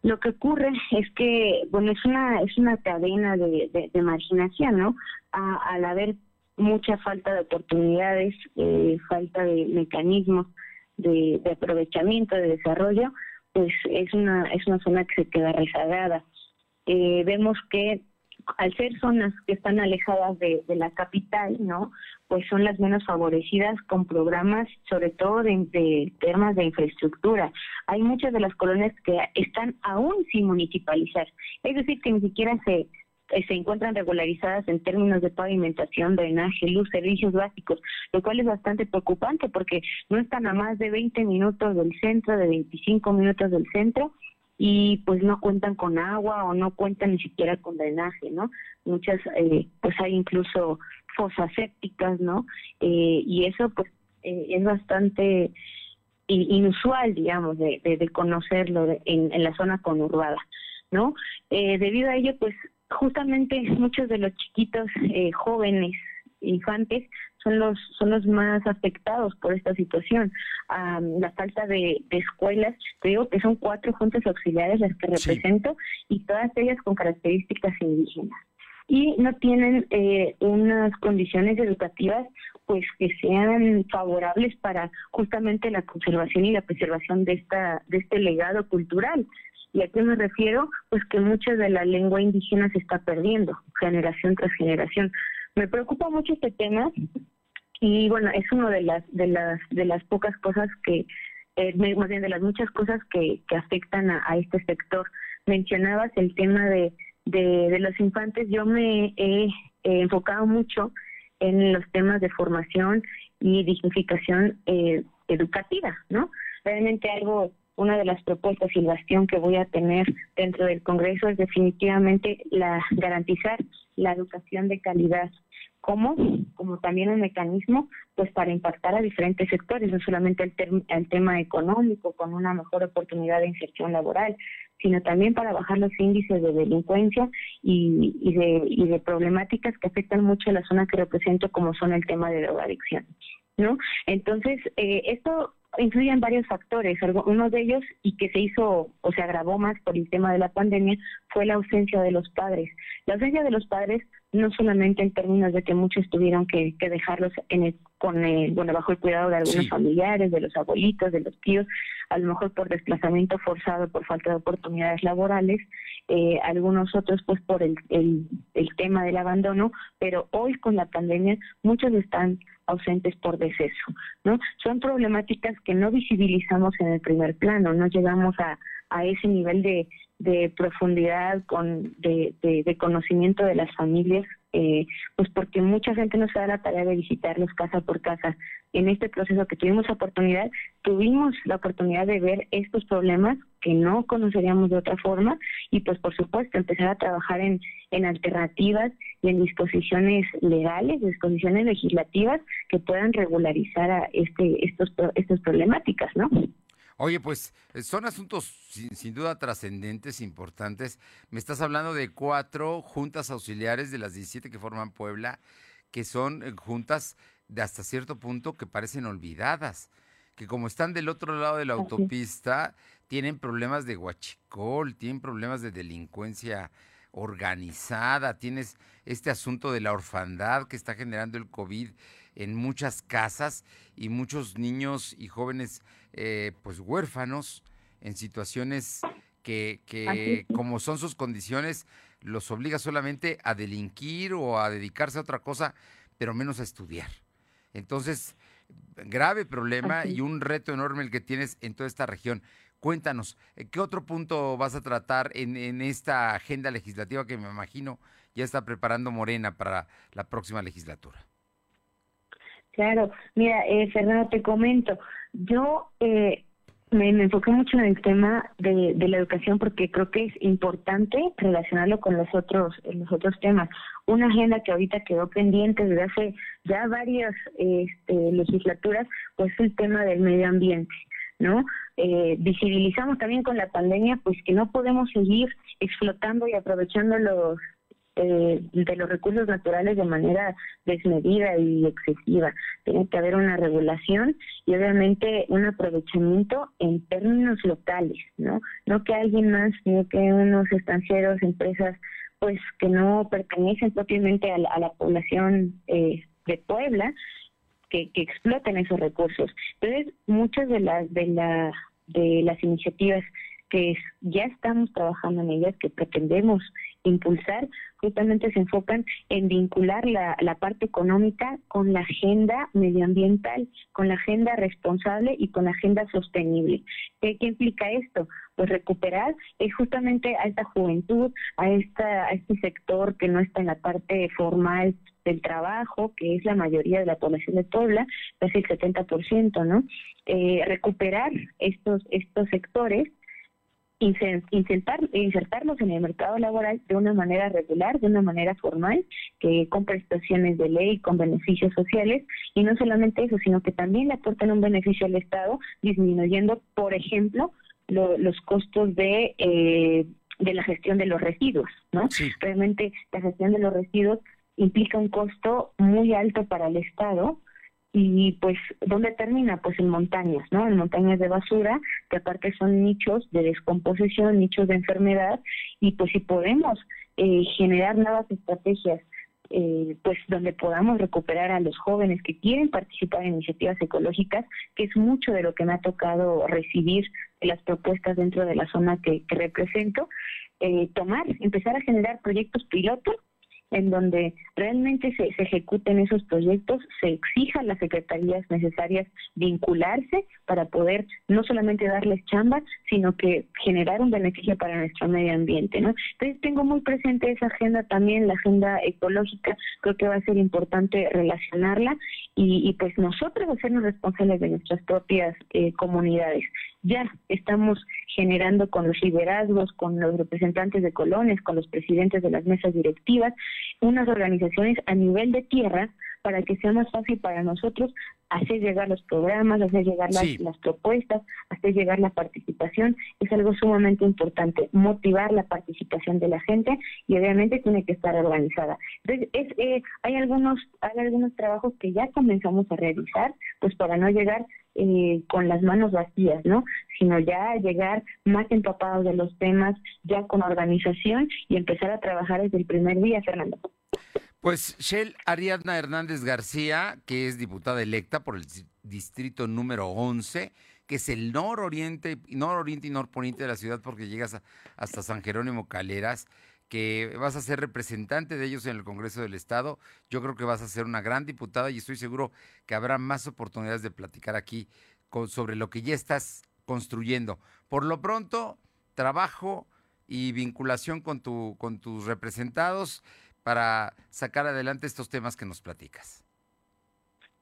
Lo que ocurre es que, bueno, es una es una cadena de, marginación, ¿no? Al haber mucha falta de oportunidades, eh, falta de mecanismos de aprovechamiento, de desarrollo, pues es una es una zona que se queda rezagada. Eh, vemos que al ser zonas que están alejadas de, de, la capital, ¿no? Pues son las menos favorecidas con programas, sobre todo de, de, temas de infraestructura. Hay muchas de las colonias que están aún sin municipalizar, es decir, que ni siquiera se se encuentran regularizadas en términos de pavimentación, drenaje, luz, servicios básicos, lo cual es bastante preocupante porque no están a más de 20 minutos del centro, de 25 minutos del centro, y pues no cuentan con agua o no cuentan ni siquiera con drenaje, ¿no? Muchas, eh, pues hay incluso fosas sépticas, ¿no? Eh, y eso pues eh, es bastante inusual, digamos, de, de, de conocerlo en, en, la zona conurbada, ¿no? debido a ello, pues justamente muchos de los chiquitos eh, jóvenes infantes son los son los más afectados por esta situación. Um, la falta de, de, escuelas te digo que son cuatro juntas auxiliares las que represento sí. y todas ellas con características indígenas. Y no tienen eh, unas condiciones educativas pues que sean favorables para justamente la conservación y la preservación de esta de este legado cultural ¿Y a qué me refiero? Pues que mucha de la lengua indígena se está perdiendo, generación tras generación. Me preocupa mucho este tema y bueno, es una de las de las de las pocas cosas que eh, más bien de las muchas cosas que, que afectan a, a, este sector. Mencionabas el tema de, de, de los infantes, yo me he, enfocado mucho en los temas de formación y dignificación eh, educativa, ¿no? Realmente algo una de las propuestas y el bastión que voy a tener dentro del Congreso es definitivamente la garantizar la educación de calidad. ¿Cómo? Como también un mecanismo pues para impactar a diferentes sectores, no solamente el, el tema económico, con una mejor oportunidad de inserción laboral, sino también para bajar los índices de delincuencia y, y, de, y de problemáticas que afectan mucho a la zona que represento, como son el tema de drogadicción. ¿no? Entonces, eh, esto influyen varios factores. Uno de ellos, y que se hizo o se agravó más por el tema de la pandemia, fue la ausencia de los padres. La ausencia de los padres no solamente en términos de que muchos tuvieron que, que dejarlos en el, con el, bueno, bajo el cuidado de algunos sí. familiares, de los abuelitos, de los tíos, a lo mejor por desplazamiento forzado, por falta de oportunidades laborales, eh, algunos otros pues por el, el, el tema del abandono, pero hoy con la pandemia muchos están ausentes por deceso, ¿no? Son problemáticas que no visibilizamos en el primer plano, no llegamos a, a ese nivel de, de profundidad, con, de, de, de, conocimiento de las familias, eh, pues porque mucha gente no se da la tarea de visitarlos casa por casa. En este proceso que tuvimos oportunidad, tuvimos la oportunidad de ver estos problemas que no conoceríamos de otra forma y pues por supuesto empezar a trabajar en, en alternativas y en disposiciones legales, disposiciones legislativas que puedan regularizar a este, estos, estas problemáticas, ¿no? Oye, pues son asuntos sin, sin duda trascendentes, importantes. Me estás hablando de cuatro juntas auxiliares de las 17 que forman Puebla, que son eh, juntas de hasta cierto punto que parecen olvidadas, que como están del otro lado de la autopista, tienen problemas de huachicol, tienen problemas de delincuencia organizada, tienes este asunto de la orfandad que está generando el COVID en muchas casas y muchos niños y jóvenes eh, pues huérfanos en situaciones que, que como son sus condiciones los obliga solamente a delinquir o a dedicarse a otra cosa, pero menos a estudiar. Entonces, grave problema Así. y un reto enorme el que tienes en toda esta región. Cuéntanos, eh, ¿qué otro punto vas a tratar en, en, esta agenda legislativa que me imagino ya está preparando Morena para la próxima legislatura? Claro, mira, eh, Fernando, te comento, Yo eh, me, enfoqué mucho en el tema de, la educación porque creo que es importante relacionarlo con los otros los otros temas. Una agenda que ahorita quedó pendiente desde hace ya varias este, legislaturas, pues el tema del medio ambiente. ¿no? Eh, visibilizamos también con la pandemia, pues que no podemos seguir explotando y aprovechando los eh, de los recursos naturales de manera desmedida y excesiva. Tiene que haber una regulación y obviamente un aprovechamiento en términos locales, ¿no? No que alguien más, sino que unos estancieros, empresas, pues que no pertenecen propiamente a la, población eh, de Puebla, que, que exploten esos recursos. Entonces, muchas de las de la de las iniciativas que ya estamos trabajando en ellas, que pretendemos impulsar, justamente se enfocan en vincular la, la parte económica con la agenda medioambiental, con la agenda responsable y con la agenda sostenible. ¿Qué, implica esto? Pues recuperar es justamente a esta juventud, a, esta, a este sector que no está en la parte formal del trabajo, que es la mayoría de la población de Puebla, casi el 70%, ¿no? Eh, recuperar estos, estos sectores insertar, insertarlos en el mercado laboral de una manera regular, de una manera formal, que con prestaciones de ley, con beneficios sociales, y no solamente eso, sino que también le aporten un beneficio al Estado, disminuyendo, por ejemplo, los costos de, eh, de la gestión de los residuos, ¿no? Realmente la gestión de los residuos implica un costo muy alto para el Estado, y pues dónde termina pues en montañas no en montañas de basura que aparte son nichos de descomposición nichos de enfermedad y pues si podemos eh, generar nuevas estrategias eh, pues donde podamos recuperar a los jóvenes que quieren participar en iniciativas ecológicas que es mucho de lo que me ha tocado recibir las propuestas dentro de la zona que, represento eh, tomar empezar a generar proyectos pilotos en donde realmente se, ejecuten esos proyectos, se exija a las secretarías necesarias vincularse para poder no solamente darles chamba, sino que generar un beneficio para nuestro medio ambiente, ¿no? Entonces tengo muy presente esa agenda también, la agenda ecológica, creo que va a ser importante relacionarla y, pues nosotros hacernos responsables de nuestras propias eh, comunidades ya estamos generando con los liderazgos, con los representantes de colonias, con los presidentes de las mesas directivas, unas organizaciones a nivel de tierra para que sea más fácil para nosotros hacer llegar los programas, hacer llegar las, las, propuestas, hacer llegar la participación. Es algo sumamente importante, motivar la participación de la gente y obviamente tiene que estar organizada. Entonces, es, eh, hay, algunos, hay algunos trabajos que ya comenzamos a realizar, pues para no llegar eh, con las manos vacías, ¿no? Sino ya llegar más empapados de los temas, ya con organización y empezar a trabajar desde el primer día, Fernando. Pues Shell Ariadna Hernández García, que es diputada electa por el distrito número 11, que es el nororiente, nororiente y norponiente de la ciudad porque llegas hasta San Jerónimo Caleras, que vas a ser representante de ellos en el Congreso del Estado. Yo creo que vas a ser una gran diputada y estoy seguro que habrá más oportunidades de platicar aquí sobre lo que ya estás construyendo. Por lo pronto, trabajo y vinculación con, tu, con tus representados para sacar adelante estos temas que nos platicas.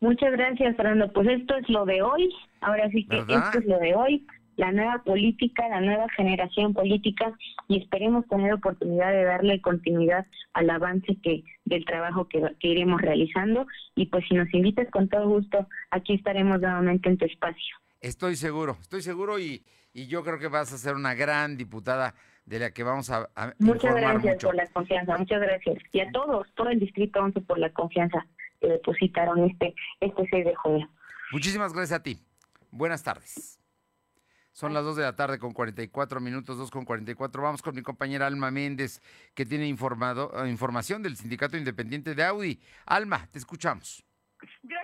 Muchas gracias, Fernando. Pues esto es lo de hoy. Ahora sí que esto es lo de hoy. La nueva política, la nueva generación política y esperemos tener oportunidad de darle continuidad al avance que del trabajo que, que iremos realizando y pues si nos invitas con todo gusto, aquí estaremos nuevamente en tu espacio. Estoy seguro, estoy seguro y, y yo creo que vas a ser una gran diputada de la que vamos a, Muchas gracias por la confianza, muchas gracias. Y a todos, todo el Distrito 11 por la confianza que depositaron este, este 6 de junio. Muchísimas gracias a ti. Buenas tardes. Son las 2 de la tarde con 44 minutos, 2 con 44. Vamos con mi compañera Alma Méndez, que tiene informado, información del Sindicato Independiente de Audi. Alma, te escuchamos. Gracias,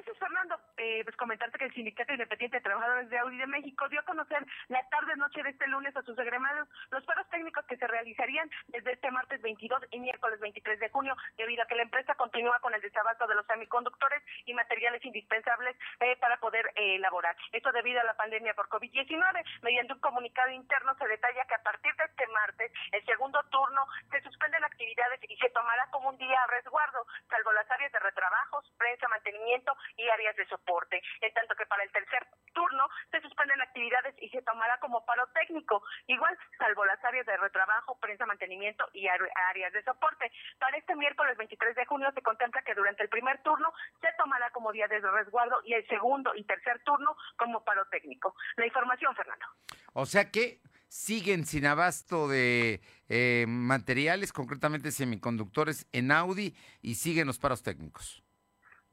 eh, pues comentarte que el Sindicato Independiente de Trabajadores de Audi de México dio a conocer la tarde-noche de este lunes a sus agremados los paros técnicos que se realizarían desde este martes 22 y miércoles 23 de junio, debido a que la empresa continúa con el desabasto de los semiconductores y materiales indispensables eh, para poder eh, elaborar. Esto debido a la pandemia por COVID-19. Mediante un comunicado interno se detalla que a partir de este martes, el segundo turno, se suspenden actividades y se tomará como un día a resguardo, salvo las áreas de retrabajos, prensa, mantenimiento y áreas de soporte deporte, en tanto que para el tercer turno se suspenden actividades y se tomará como paro técnico, igual salvo las áreas de retrabajo, prensa, mantenimiento y áreas de soporte. Para este miércoles 23 de junio se contempla que durante el primer turno se tomará como día de resguardo y el segundo y tercer turno como paro técnico. La información, Fernando. O sea que siguen sin abasto de eh, materiales, concretamente semiconductores en Audi, y siguen los paros técnicos.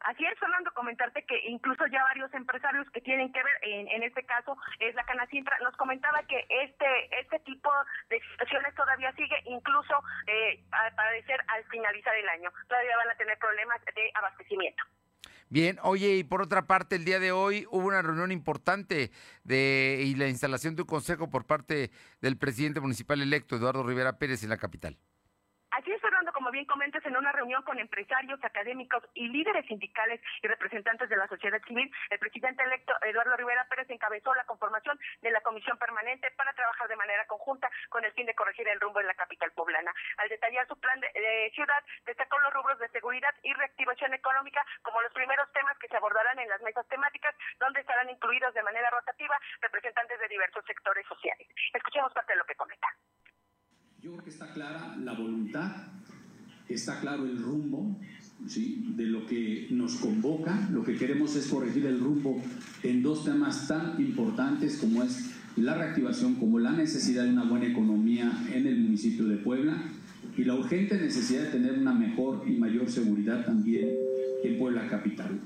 Así es, Fernando, comentarte que incluso ya varios empresarios que tienen que ver, en, este caso es la Canacintra, nos comentaba que este este tipo de situaciones todavía sigue, incluso eh, al parecer al finalizar el año. Todavía van a tener problemas de abastecimiento. Bien, oye, y por otra parte, el día de hoy hubo una reunión importante de y la instalación de un consejo por parte del presidente municipal electo, Eduardo Rivera Pérez, en la capital. Así es, Fernando, como bien comentas, en una reunión con empresarios, académicos y líderes sindicales y representantes de la sociedad civil, el presidente electo Eduardo Rivera Pérez encabezó la conformación de la comisión permanente para trabajar de manera conjunta con el fin de corregir el rumbo en la capital poblana. Al detallar su plan de, ciudad, destacó los rubros de seguridad y reactivación económica como los primeros temas que se abordarán en las mesas temáticas, donde estarán incluidos de manera rotativa representantes de diversos sectores sociales. Escuchemos parte de lo que comenta. Yo creo que está clara la voluntad, está claro el rumbo ¿sí? de lo que nos convoca. Lo que queremos es corregir el rumbo en dos temas tan importantes como es la reactivación, como la necesidad de una buena economía en el municipio de Puebla y la urgente necesidad de tener una mejor y mayor seguridad también en Puebla Capital.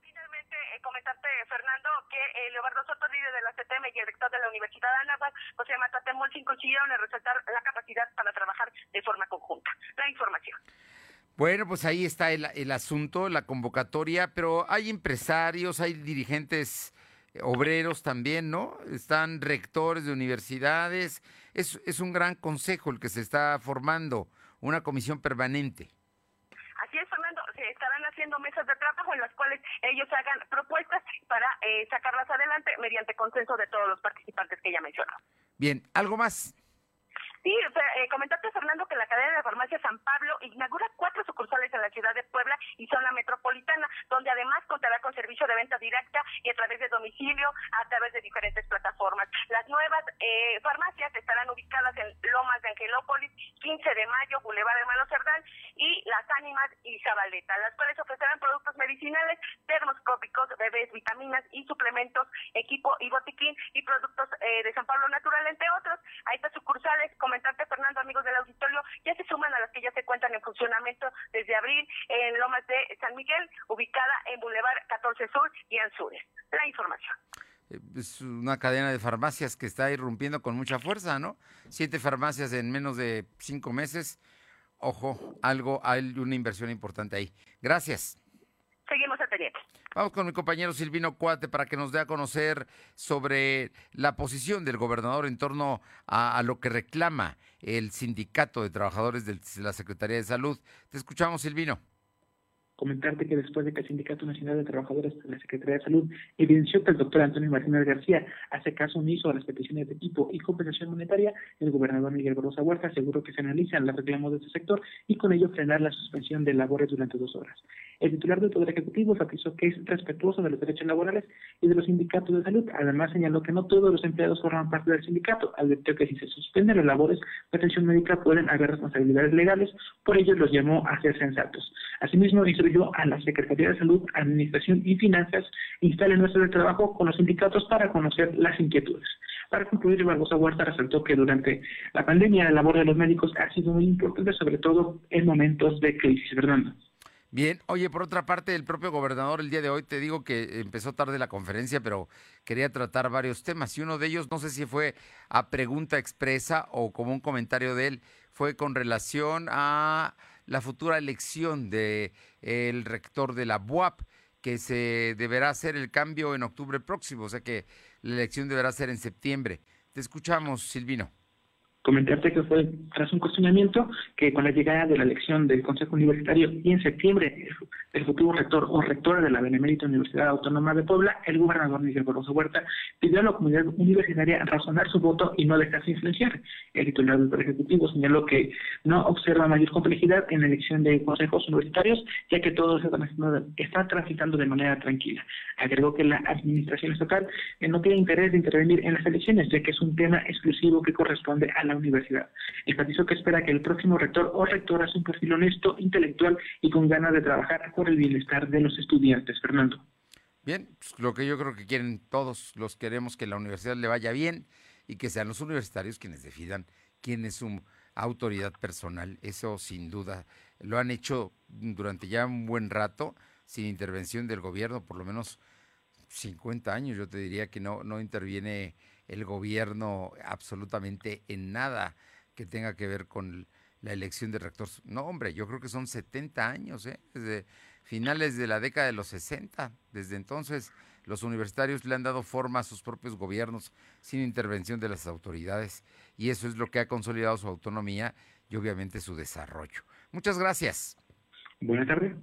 Finalmente, eh, comentarte, Fernando, que eh, Leobardo Soto, líder de la CTM y el rector de la Universidad de Anáhuac, José Matatemolcin, coincidieron en resaltar la capacidad para trabajar de forma conjunta. La información. Bueno, pues ahí está el, asunto, la convocatoria, pero hay empresarios, hay dirigentes eh, obreros también, ¿no? Están rectores de universidades. Es, es un gran consejo el que se está formando, una comisión permanente. Así es, Fernando, se estarán haciendo mesas de trabajo en las cuales ellos hagan propuestas para eh, sacarlas adelante mediante consenso de todos los participantes que ya mencionó. Bien, ¿algo más? Sí, eh, comentaste, Fernando, que la cadena de farmacia San Pablo inaugura cuatro sucursales en la ciudad de Puebla y zona metropolitana, donde además contará con servicio de venta directa y a través de domicilio, a través de diferentes plataformas. Las nuevas eh, farmacias estarán ubicadas en Lomas de Angelópolis, 15 de mayo, Boulevard Hermano Cerdán y Las Ánimas y Zabaleta, las cuales ofrecerán productos medicinales, termoscópicos, bebés, vitaminas y suplementos, equipo y botiquín y productos eh, de San Pablo Natural, entre otros. A estas sucursales, comentante Fernando, amigos del auditorio, ya se suman a las que ya se cuentan en funcionamiento desde abril en Lomas de San Miguel, ubicada en Boulevard 14 Sur y Anzures. La información. Eh, es una cadena de farmacias que está irrumpiendo con mucha fuerza, ¿no? Siete farmacias en menos de cinco meses. Ojo, algo, hay una inversión importante ahí. Gracias. Seguimos. Vamos con mi compañero Silvino Cuate para que nos dé a conocer sobre la posición del gobernador en torno a, a lo que reclama el sindicato de trabajadores de la Secretaría de Salud. Te escuchamos, Silvino comentarte que después de que el Sindicato Nacional de Trabajadores de la Secretaría de Salud evidenció que el doctor Antonio Martínez García hace caso omiso a las peticiones de tipo y compensación monetaria, el gobernador Miguel Barroso Huerta aseguró que se analizan los reclamos de este sector y con ello frenar la suspensión de labores durante dos horas. El titular del Poder Ejecutivo enfatizó que es respetuoso de los derechos laborales y de los sindicatos de salud. Además, señaló que no todos los empleados forman parte del sindicato. Advirtió que si se suspenden las labores de atención médica pueden haber responsabilidades legales, por ello los llamó a ser sensatos. Asimismo, instruyó a la Secretaría de Salud, Administración y Finanzas instalen nuestro de trabajo con los sindicatos para conocer las inquietudes. Para concluir, Barbosa Huerta resaltó que durante la pandemia la labor de los médicos ha sido muy importante, sobre todo en momentos de crisis, ¿verdad? Bien, oye, por otra parte, el propio gobernador el día de hoy, te digo que empezó tarde la conferencia, pero quería tratar varios temas y uno de ellos, no sé si fue a pregunta expresa o como un comentario de él, fue con relación a la futura elección de el rector de la BUAP, que se deberá hacer el cambio en octubre próximo, o sea que la elección deberá ser en septiembre. Te escuchamos, Silvino comentarte que fue tras un cuestionamiento que con la llegada de la elección del Consejo Universitario en septiembre futuro rector o rectora de la Benemérita Universidad Autónoma de Puebla, el gobernador Miguel Barroso Huerta, pidió a la comunidad universitaria razonar su voto y no dejarse influenciar. El titular del Ejecutivo señaló que no observa mayor complejidad en la elección de consejos universitarios, ya que todo transitando, está transitando de manera tranquila. Agregó que la administración estatal eh, no tiene interés de intervenir en las elecciones, ya que es un tema exclusivo que corresponde a la universidad. Enfatizó que espera que el próximo rector o rectora sea un perfil honesto, intelectual y con ganas de trabajar por el bienestar de los estudiantes. Fernando. Bien, pues, lo que yo creo que quieren todos, los queremos que la universidad le vaya bien y que sean los universitarios quienes decidan quién es su autoridad personal. Eso sin duda lo han hecho durante ya un buen rato sin intervención del gobierno, por lo menos 50 años, yo te diría que no, no interviene el gobierno absolutamente en nada que tenga que ver con la elección de rector. No, hombre, yo creo que son 70 años, ¿eh? Finales de la década de los 60. Desde entonces, los universitarios le han dado forma a sus propios gobiernos sin intervención de las autoridades y eso es lo que ha consolidado su autonomía y obviamente su desarrollo. Muchas gracias. Buenas tardes.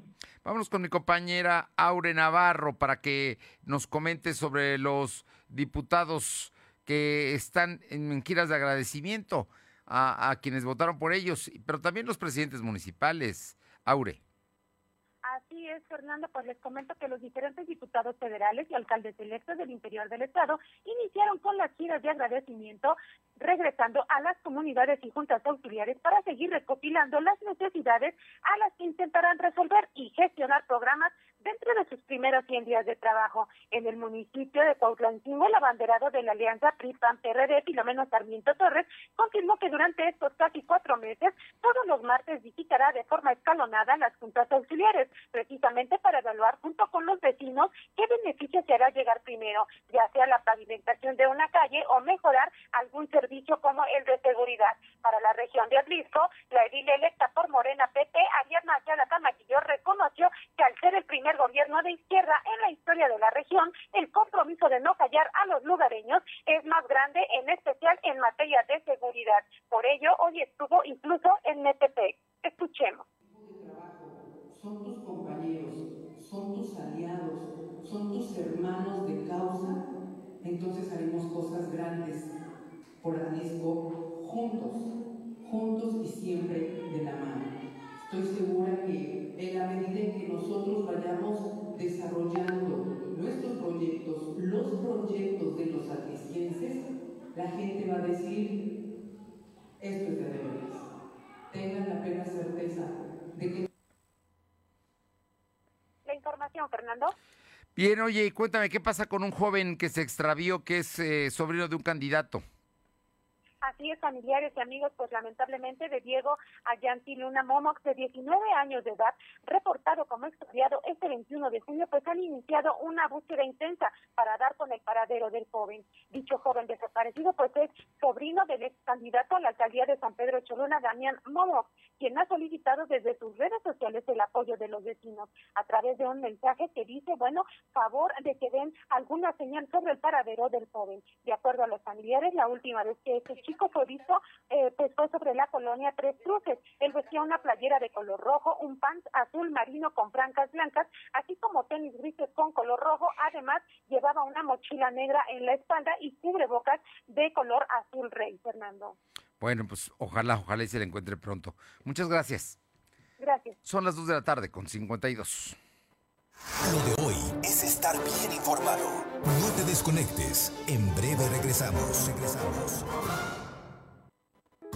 Vámonos con mi compañera Aure Navarro para que nos comente sobre los diputados que están en giras de agradecimiento a, a quienes votaron por ellos, pero también los presidentes municipales. Aure. Es, Fernando, pues les comento que los diferentes diputados federales y alcaldes electos del interior del estado iniciaron con las giras de agradecimiento, regresando a las comunidades y juntas auxiliares para seguir recopilando las necesidades a las que intentarán resolver y gestionar programas dentro de sus primeros 100 días de trabajo. En el municipio de Cuautlancingo, el abanderado de la alianza PRI-PAN-PRD, Filomeno Sarmiento Torres, confirmó que durante estos casi meses, todos los martes visitará de forma escalonada las juntas auxiliares, precisamente para evaluar junto con los vecinos qué beneficios se hará llegar primero, ya sea la pavimentación de una calle o mejorar algún servicio como el de seguridad. Para la región de Atlisco, la edil electa por Morena PT, Ariadna Ayala Camaquillo, reconoció que al ser el primer gobierno de izquierda en la historia de la región, el compromiso de no callar a los lugareños es más grande, en especial en materia de seguridad. Por ello, hoy estuvo incluso en Metepec. Escuchemos. Son tus compañeros, son tus aliados, son tus hermanos de causa, entonces haremos cosas grandes por Jalisco juntos, juntos y siempre de la mano. Estoy segura que en la medida en que nosotros vayamos desarrollando nuestros proyectos, los proyectos de los atlisquenses, la gente va a decir, esto es de deberes. Tengan la plena certeza de que... La información, Fernando. Bien, oye, cuéntame, ¿qué pasa con un joven que se extravió, que es eh, sobrino de un candidato? Así es, familiares y amigos, pues lamentablemente de Diego Ayanti Luna Momox, de 19 años de edad, reportado como extraviado este 21 de junio, pues han iniciado una búsqueda intensa para dar con el paradero del joven. Dicho joven desaparecido, pues es sobrino del ex candidato a la alcaldía de San Pedro Cholula, Damián Momox, quien ha solicitado desde sus redes sociales el apoyo de los vecinos a través de un mensaje que dice, bueno, favor de que den alguna señal sobre el paradero del joven. De acuerdo a los familiares, la última vez que este chico fue visto, eh, fue sobre la colonia Tres Cruces. Él vestía una playera de color rojo, un pants azul marino con francas blancas, así como tenis grises con color rojo. Además, llevaba una mochila negra en la espalda y cubrebocas de color azul rey, Fernando. Bueno, pues ojalá, ojalá y se le encuentre pronto. Muchas gracias. Gracias. Son las 2 de la tarde con 52. Lo de hoy es estar bien informado. No te desconectes. En breve regresamos. Regresamos.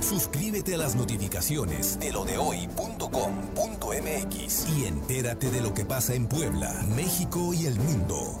Suscríbete a las notificaciones de lodehoy.com.mx y entérate de lo que pasa en Puebla, México y el mundo.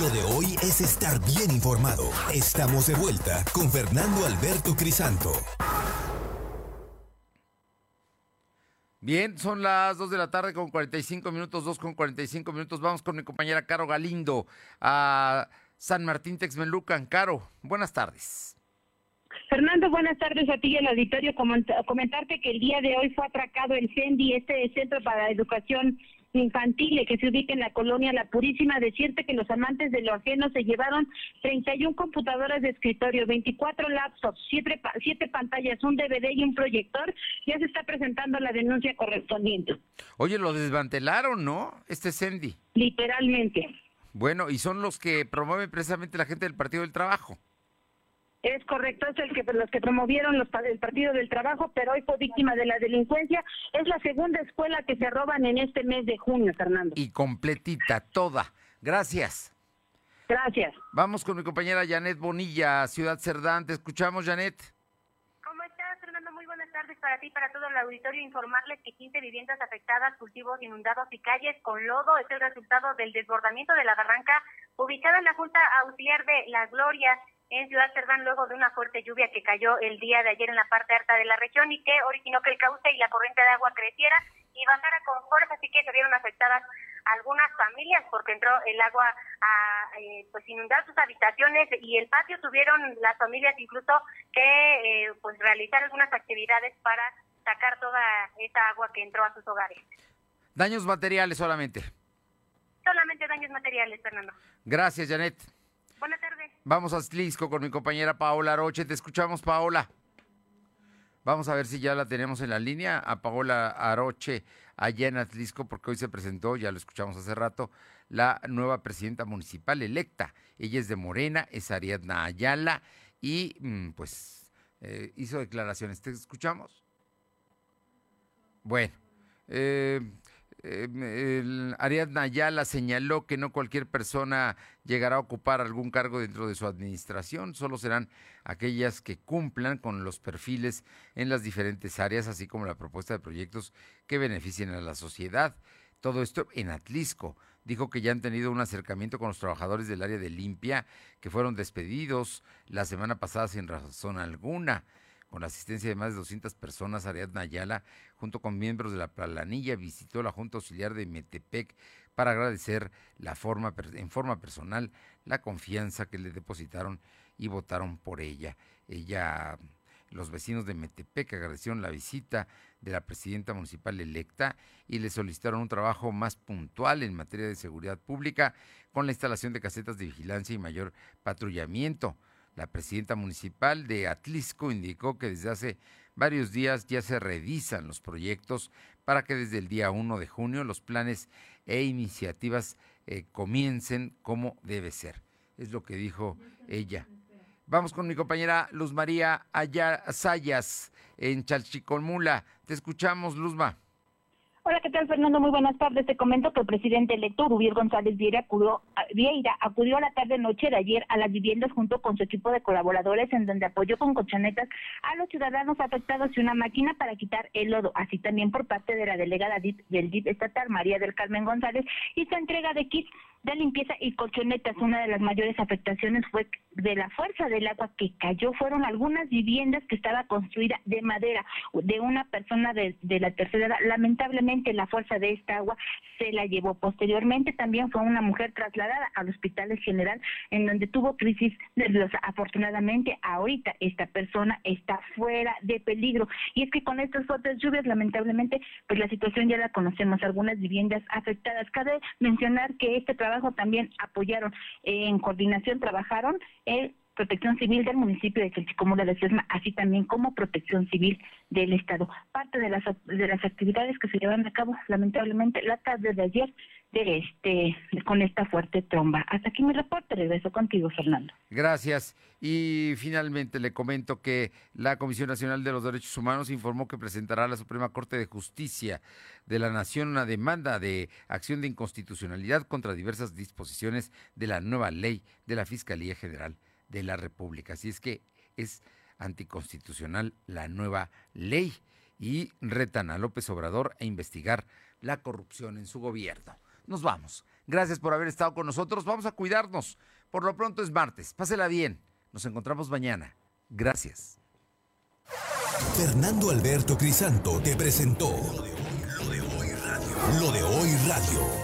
Lo de hoy es estar bien informado. Estamos de vuelta con Fernando Alberto Crisanto. Bien, son las 2 de la tarde con 45 minutos, 2 con 45 minutos. Vamos con mi compañera Caro Galindo a San Martín Texmelucan. Caro, buenas tardes. Fernando, buenas tardes a ti y al auditorio. Comentarte que el día de hoy fue atracado el CENDI, este Centro para Educación Infantil, que se ubica en la colonia La Purísima. Decirte que los amantes de lo ajeno se llevaron 31 computadoras de escritorio, 24 laptops, 7, siete pantallas, un DVD y un proyector. Ya se está presentando la denuncia correspondiente. Oye, lo desmantelaron, ¿no? Este CENDI. Literalmente. Bueno, y son los que promueven precisamente la gente del Partido del Trabajo. Es correcto, es el que los que promovieron los, el Partido del Trabajo, pero hoy fue víctima de la delincuencia. Es la segunda escuela que se roban en este mes de junio, Fernando. Y completita, toda. Gracias. Gracias. Vamos con mi compañera Janet Bonilla, Ciudad Cerdán. Te escuchamos, Janet. ¿Cómo estás, Fernando? Muy buenas tardes para ti y para todo el auditorio. Informarles que 15 viviendas afectadas, cultivos inundados y calles con lodo es el resultado del desbordamiento de la barranca ubicada en la Junta Auxiliar de La Gloria en Ciudad Cerdán luego de una fuerte lluvia que cayó el día de ayer en la parte alta de la región y que originó que el cauce y la corriente de agua creciera y bajara con fuerza, así que se vieron afectadas algunas familias porque entró el agua a eh, pues inundar sus habitaciones y el patio tuvieron las familias incluso que eh, pues realizar algunas actividades para sacar toda esa agua que entró a sus hogares. Daños materiales solamente. Solamente daños materiales, Fernando. Gracias, Janet. Vamos a Slisco con mi compañera Paola Aroche. Te escuchamos, Paola. Vamos a ver si ya la tenemos en la línea a Paola Aroche allá en Atlisco, porque hoy se presentó, ya lo escuchamos hace rato, la nueva presidenta municipal electa. Ella es de Morena, es Ariadna Ayala y mm, pues eh, hizo declaraciones. ¿Te escuchamos? Bueno, eh, eh, Ariadna Ayala señaló que no cualquier persona llegará a ocupar algún cargo dentro de su administración, solo serán aquellas que cumplan con los perfiles en las diferentes áreas, así como la propuesta de proyectos que beneficien a la sociedad. Todo esto en Atlisco. Dijo que ya han tenido un acercamiento con los trabajadores del área de limpia que fueron despedidos la semana pasada sin razón alguna con la asistencia de más de 200 personas, Ariadna Ayala, junto con miembros de la planilla, visitó la Junta Auxiliar de Metepec para agradecer la forma, en forma personal la confianza que le depositaron y votaron por ella. Ella, los vecinos de Metepec agradecieron la visita de la presidenta municipal electa y le solicitaron un trabajo más puntual en materia de seguridad pública con la instalación de casetas de vigilancia y mayor patrullamiento. La presidenta municipal de Atlisco indicó que desde hace varios días ya se revisan los proyectos para que desde el día 1 de junio los planes e iniciativas eh, comiencen como debe ser. Es lo que dijo ella. Vamos con mi compañera Luz María Sayas en Chalchicolmula. Te escuchamos, Luzma. Hola, ¿qué tal, Fernando? Muy buenas tardes. Te comento que el presidente electo Rubiel González Vieira acudió, Vieira acudió a la tarde-noche de ayer a las viviendas junto con su equipo de colaboradores, en donde apoyó con colchonetas a los ciudadanos afectados y una máquina para quitar el lodo. Así también por parte de la delegada del DIP estatal, María del Carmen González, y su entrega de kits de limpieza y colchonetas. Una de las mayores afectaciones fue de la fuerza del agua que cayó. Fueron algunas viviendas que estaba construida de madera de una persona de, de la tercera edad. Lamentablemente la fuerza de esta agua se la llevó. Posteriormente también fue una mujer trasladada al hospital general en donde tuvo crisis nerviosa. Afortunadamente ahorita esta persona está fuera de peligro. Y es que con estas fuertes lluvias lamentablemente pues la situación ya la conocemos. Algunas viviendas afectadas. Cabe mencionar que este trabajo también apoyaron en coordinación, trabajaron el Protección Civil del municipio de Chalchicomula de Sesma, así también como Protección Civil del Estado. Parte de las de las actividades que se llevan a cabo, lamentablemente, la tarde de ayer, este con esta fuerte tromba. Hasta aquí mi reporte, regreso contigo, Fernando. Gracias. Y finalmente le comento que la Comisión Nacional de los Derechos Humanos informó que presentará a la Suprema Corte de Justicia de la Nación una demanda de acción de inconstitucionalidad contra diversas disposiciones de la nueva ley de la Fiscalía General de la República. Así es que es anticonstitucional la nueva ley y retan a López Obrador a investigar la corrupción en su gobierno. Nos vamos. Gracias por haber estado con nosotros. Vamos a cuidarnos. Por lo pronto es martes. Pásela bien. Nos encontramos mañana. Gracias. Fernando Alberto Crisanto te presentó Lo de hoy radio. Lo de hoy radio.